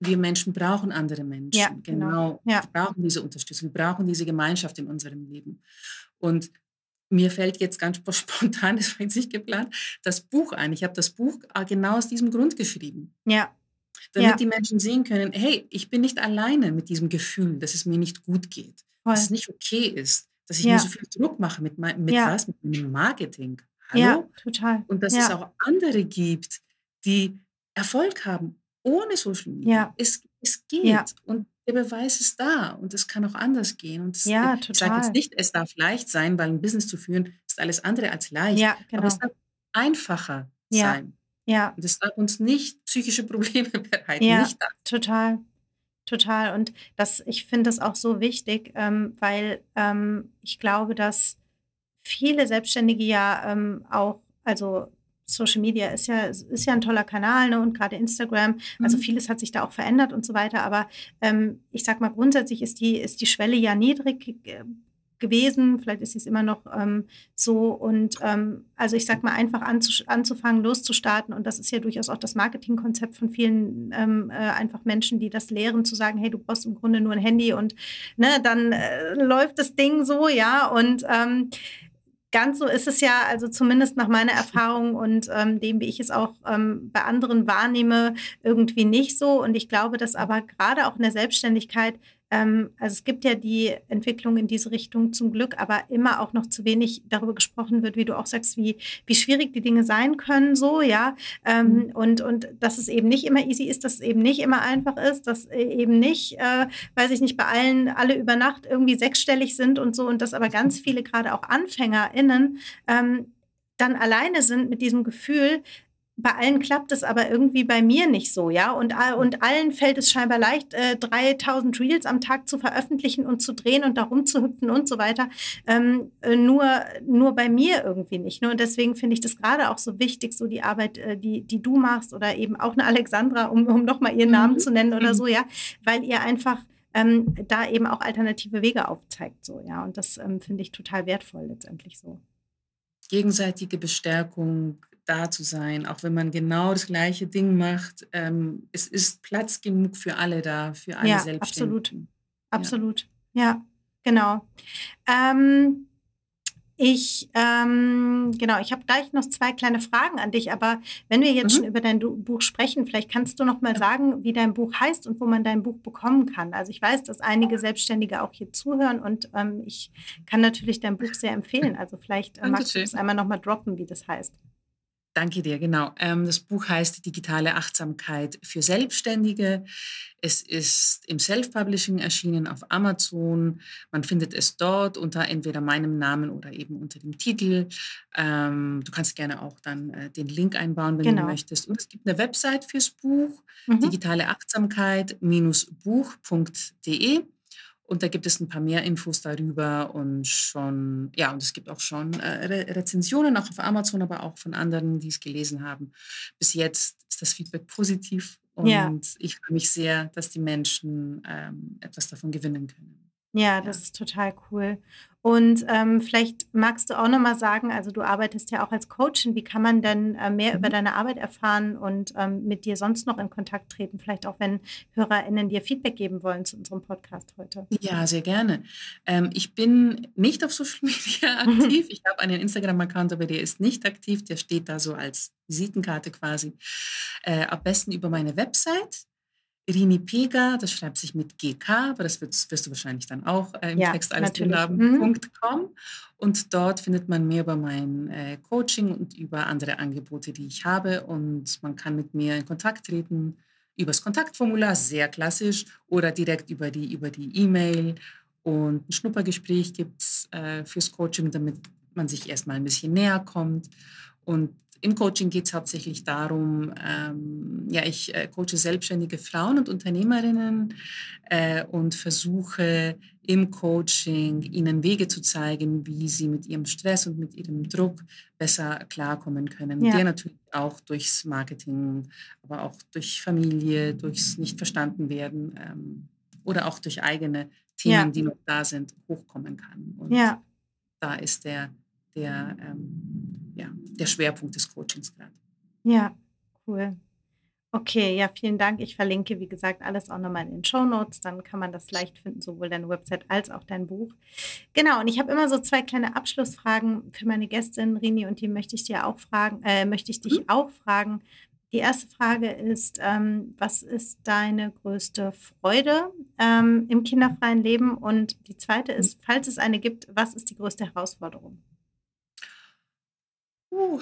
wir Menschen brauchen andere Menschen. Ja, genau. Ja. Wir brauchen diese Unterstützung, wir brauchen diese Gemeinschaft in unserem Leben. Und mir fällt jetzt ganz spo- spontan, das war jetzt nicht geplant, das Buch ein. Ich habe das Buch äh, genau aus diesem Grund geschrieben, ja, damit Ja. die Menschen sehen können, hey, ich bin nicht alleine mit diesem Gefühl, dass es mir nicht gut geht, voll. dass es nicht okay ist, dass ich Ja. mir so viel Druck mache mit, mit Ja. was, mit meinem Marketing. Hallo? Ja, total. Und dass es auch andere gibt, die Erfolg haben ohne Social Media. Ja. Es, es geht. Und der Beweis ist da. Und es kann auch anders gehen. Und es, Ja, ich sage total. jetzt nicht, es darf leicht sein, weil ein Business zu führen ist alles andere als leicht. Ja, Aber genau. es darf einfacher sein. Ja, es darf uns nicht psychische Probleme bereiten. Ja. Nicht das. total. Total. Und das, ich finde das auch so wichtig, ähm, weil ähm, ich glaube, dass viele Selbstständige ja ähm, auch, also Social Media ist ja, ist ja ein toller Kanal ne? und gerade Instagram, also Mhm. vieles hat sich da auch verändert und so weiter. Aber ähm, ich sag mal, grundsätzlich ist die, ist die Schwelle ja niedrig äh, gewesen. Vielleicht ist es immer noch ähm, so. Und ähm, also ich sag mal, einfach anzu, anzufangen, loszustarten. Und das ist ja durchaus auch das Marketingkonzept von vielen ähm, äh, einfach Menschen, die das lehren, zu sagen, hey, du brauchst im Grunde nur ein Handy und ne, dann äh, läuft das Ding so, ja. Und ähm, ganz so ist es ja, also zumindest nach meiner Erfahrung und ähm, dem, wie ich es auch ähm, bei anderen wahrnehme, irgendwie nicht so. Und ich glaube, dass aber gerade auch in der Selbstständigkeit, also es gibt ja die Entwicklung in diese Richtung zum Glück, aber immer auch noch zu wenig darüber gesprochen wird, wie du auch sagst, wie, wie schwierig die Dinge sein können, so, ja. Ähm, Mhm. und, und dass es eben nicht immer easy ist, dass es eben nicht immer einfach ist, dass äh, eben nicht, äh, weiß ich nicht, bei allen alle über Nacht irgendwie sechsstellig sind und so und dass aber ganz viele gerade auch AnfängerInnen ähm, dann alleine sind mit diesem Gefühl, bei allen klappt es aber irgendwie bei mir nicht so, ja. Und, all- und allen fällt es scheinbar leicht, äh, 3000 Reels am Tag zu veröffentlichen und zu drehen und da rumzuhüpfen und so weiter. Ähm, äh, nur, nur bei mir irgendwie nicht. Ne? Und deswegen finde ich das gerade auch so wichtig, so die Arbeit, äh, die, die du machst oder eben auch eine Alexandra, um, um nochmal ihren Namen Mhm. zu nennen oder Mhm. so, ja. Weil ihr einfach ähm, da eben auch alternative Wege aufzeigt, so, ja. Und das ähm, finde ich total wertvoll letztendlich so. gegenseitige Bestärkung da zu sein, auch wenn man genau das gleiche Ding macht. Ähm, es ist Platz genug für alle da, für alle Ja, Selbstständigen. absolut. Absolut. Ja, genau. Ähm, Ich, ähm, genau, ich habe gleich noch zwei kleine Fragen an dich, aber wenn wir jetzt Mhm. schon über dein Buch sprechen, vielleicht kannst du noch mal Ja. sagen, wie dein Buch heißt und wo man dein Buch bekommen kann. Also ich weiß, dass einige Selbstständige auch hier zuhören und ähm, ich kann natürlich dein Buch sehr empfehlen. Also vielleicht äh, magst du das einmal noch mal droppen, wie das heißt. Danke dir, genau. Ähm, das Buch heißt Digitale Achtsamkeit für Selbstständige. Es ist im Self-Publishing erschienen auf Amazon. Man findet es dort unter entweder meinem Namen oder eben unter dem Titel. Ähm, du kannst gerne auch dann äh, den Link einbauen, wenn Genau. du möchtest. Und es gibt eine Website fürs Buch, Mhm. digitale Achtsamkeit-buch.de. Und da gibt es ein paar mehr Infos darüber und schon, ja, und es gibt auch schon äh, Re Rezensionen, auch auf Amazon, aber auch von anderen, die es gelesen haben. Bis jetzt ist das Feedback positiv und Ja. ich freue mich sehr, dass die Menschen ähm, etwas davon gewinnen können. Ja, Ja. das ist total cool. Und ähm, vielleicht magst du auch noch mal sagen, also du arbeitest ja auch als Coachin, wie kann man denn äh, mehr über Mhm. deine Arbeit erfahren und ähm, mit dir sonst noch in Kontakt treten? Vielleicht auch, wenn HörerInnen dir Feedback geben wollen zu unserem Podcast heute. Ja, sehr gerne. Ähm, ich bin nicht auf Social Media aktiv. Ich habe einen Instagram-Account, aber der ist nicht aktiv. Der steht da so als Visitenkarte quasi. Äh, am besten über meine Website. Rini Pega, das schreibt sich mit GK, aber das wirst, wirst du wahrscheinlich dann auch äh, im Ja, Text alles drin natürlich. haben, Mhm. Punkt .com. Und dort findet man mehr über mein äh, Coaching und über andere Angebote, die ich habe. Und man kann mit mir in Kontakt treten übers Kontaktformular, sehr klassisch, oder direkt über die über die E-Mail. Und ein Schnuppergespräch gibt es äh, fürs Coaching, damit man sich erstmal ein bisschen näher kommt. Und im Coaching geht es hauptsächlich darum, ähm, ja, ich äh, coache selbstständige Frauen und Unternehmerinnen äh, und versuche im Coaching ihnen Wege zu zeigen, wie sie mit ihrem Stress und mit ihrem Druck besser klarkommen können. Ja. Der natürlich auch durchs Marketing, aber auch durch Familie, durchs Nicht-Verstanden-Werden ähm, oder auch durch eigene Themen, Ja. die noch da sind, hochkommen kann. Und Ja, da ist der, der, ähm, der Schwerpunkt des Coachings gerade. ja, cool. Okay, ja, vielen Dank. Ich verlinke, wie gesagt, alles auch nochmal in den Show Notes. Dann kann man das leicht finden, sowohl deine Website als auch dein Buch. Genau, und ich habe immer so zwei kleine Abschlussfragen für meine Gästin Rini und die möchte ich dir auch fragen, äh, möchte ich dich Mhm. auch fragen. Die erste Frage ist, ähm, was ist deine größte Freude ähm, im kinderfreien Leben? Und die zweite ist, falls es eine gibt, was ist die größte Herausforderung? Uh.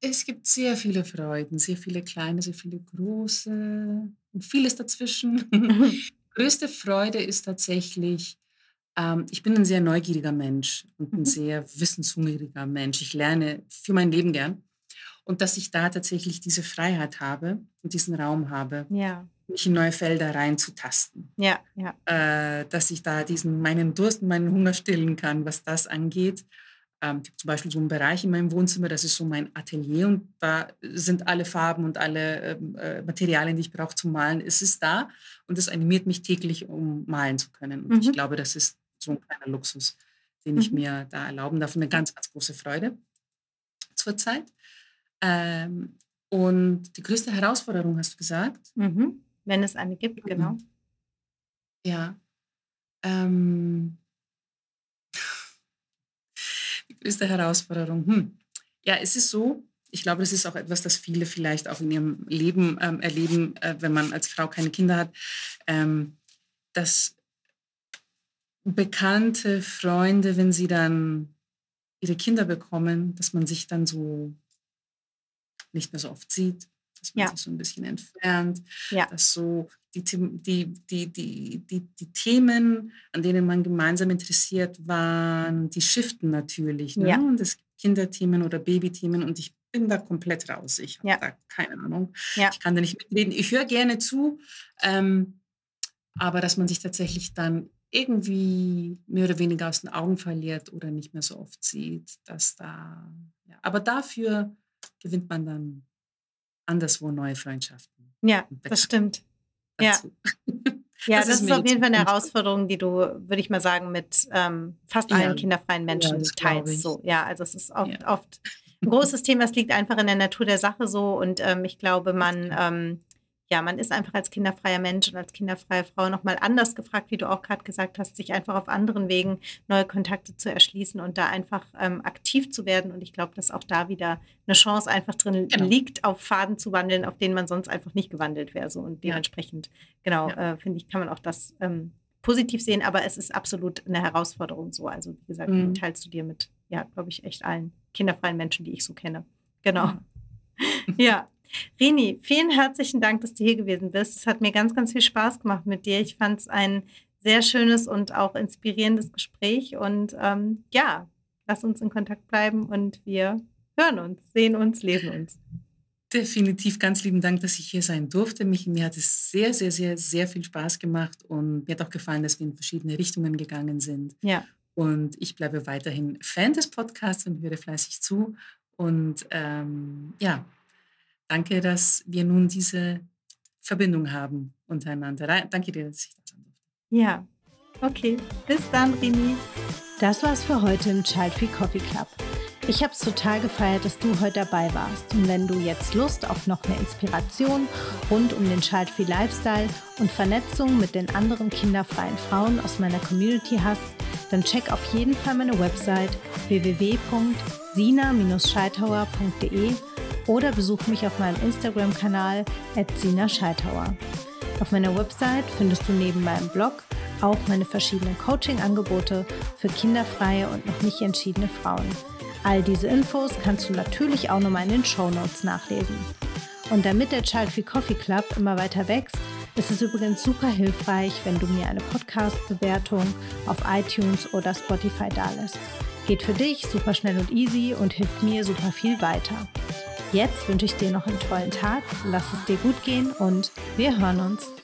Es gibt sehr viele Freuden, sehr viele kleine, sehr viele große und vieles dazwischen. Größte Freude ist tatsächlich, ähm, ich bin ein sehr neugieriger Mensch und ein Mhm. sehr wissenshungriger Mensch. Ich lerne für mein Leben gern. Und dass ich da tatsächlich diese Freiheit habe und diesen Raum habe, Ja, mich in neue Felder reinzutasten. ja, ja, äh, dass ich da diesen meinen Durst und meinen Hunger stillen kann, was das angeht. Ähm, ich habe zum Beispiel so einen Bereich in meinem Wohnzimmer, das ist so mein Atelier und da sind alle Farben und alle ähm, äh, Materialien, die ich brauche zum Malen, es ist da und es animiert mich täglich, um malen zu können. Und ich Mhm. glaube, das ist so ein kleiner Luxus, den ich Mhm. mir da erlauben darf. Eine ganz, ganz große Freude zurzeit. Ähm, und die größte Herausforderung, hast du gesagt? mhm. wenn es eine gibt, genau. Mhm. Ja. Ähm, die größte Herausforderung. Hm. Ja, es ist so, ich glaube, das ist auch etwas, das viele vielleicht auch in ihrem Leben ähm, erleben, äh, wenn man als Frau keine Kinder hat, ähm, dass bekannte Freunde, wenn sie dann ihre Kinder bekommen, dass man sich dann so nicht mehr so oft sieht, dass man Ja. sich so ein bisschen entfernt, Ja. dass so die, die, die, die, die, die Themen, an denen man gemeinsam interessiert waren, die shiften natürlich. Ne? Ja. Und es gibt Kinderthemen oder Babythemen und ich bin da komplett raus. Ich habe da keine Ahnung. Ich kann da nicht mitreden. Ich höre gerne zu, ähm, aber dass man sich tatsächlich dann irgendwie mehr oder weniger aus den Augen verliert oder nicht mehr so oft sieht, dass da. Ja. Aber dafür gewinnt man dann anderswo neue Freundschaften Ja, das stimmt. Ja. dazu. Ja, Das das, ist ist auf jeden Fall eine. Herausforderung, die du, würde ich mal sagen, mit ähm, fast Ja. allen kinderfreien Menschen glaube teilst. So, ja, also es ist oft, Ja. oft ein großes Thema. Es liegt einfach in der Natur der Sache so und ähm, ich glaube, man, ähm, ja, man ist einfach als kinderfreier Mensch und als kinderfreie Frau nochmal anders gefragt, wie du auch gerade gesagt hast, sich einfach auf anderen Wegen neue Kontakte zu erschließen und da einfach ähm, aktiv zu werden. Und ich glaube, dass auch da wieder eine Chance einfach drin genau. liegt, auf Faden zu wandeln, auf denen man sonst einfach nicht gewandelt wäre. So. Und dementsprechend, genau, ja. äh, finde ich, kann man auch das ähm, positiv sehen, aber es ist absolut eine Herausforderung so. Also, wie gesagt, mhm. teilst du dir mit, ja, glaube ich, echt allen kinderfreien Menschen, die ich so kenne. Genau. Mhm. ja. Rini, vielen herzlichen Dank, dass du hier gewesen bist. Es hat mir ganz, ganz viel Spaß gemacht mit dir. Ich fand es ein sehr schönes und auch inspirierendes Gespräch. Und ähm, ja, lass uns in Kontakt bleiben und wir hören uns, sehen uns, lesen uns. Definitiv ganz lieben Dank, dass ich hier sein durfte. Mich, mir hat es sehr, sehr, sehr, sehr viel Spaß gemacht und mir hat auch gefallen, dass wir in verschiedene Richtungen gegangen sind. Ja. Und ich bleibe weiterhin Fan des Podcasts und höre fleißig zu. Und ähm, ja, Danke, dass wir nun diese Verbindung haben untereinander. Danke dir, dass ich das sein durfte. Ja, okay. Bis dann, Rini. Das war's für heute im Child Free Coffee Club. Ich habe es total gefeiert, dass du heute dabei warst. Und wenn du jetzt Lust auf noch mehr Inspiration rund um den Child Free Lifestyle und Vernetzung mit den anderen kinderfreien Frauen aus meiner Community hast, dann check auf jeden Fall meine Website www.sina-scheithauer.de oder besuch mich auf meinem Instagram-Kanal @sina_scheithauer. Auf meiner Website findest du neben meinem Blog auch meine verschiedenen Coaching-Angebote für kinderfreie und noch nicht entschiedene Frauen. All diese Infos kannst du natürlich auch nochmal in den Show Notes nachlesen. Und damit der Child Free Coffee Club immer weiter wächst, ist es übrigens super hilfreich, wenn du mir eine Podcast-Bewertung auf iTunes oder Spotify dalässt. Geht für dich super schnell und easy und hilft mir super viel weiter. Jetzt wünsche ich dir noch einen tollen Tag, lass es dir gut gehen und wir hören uns.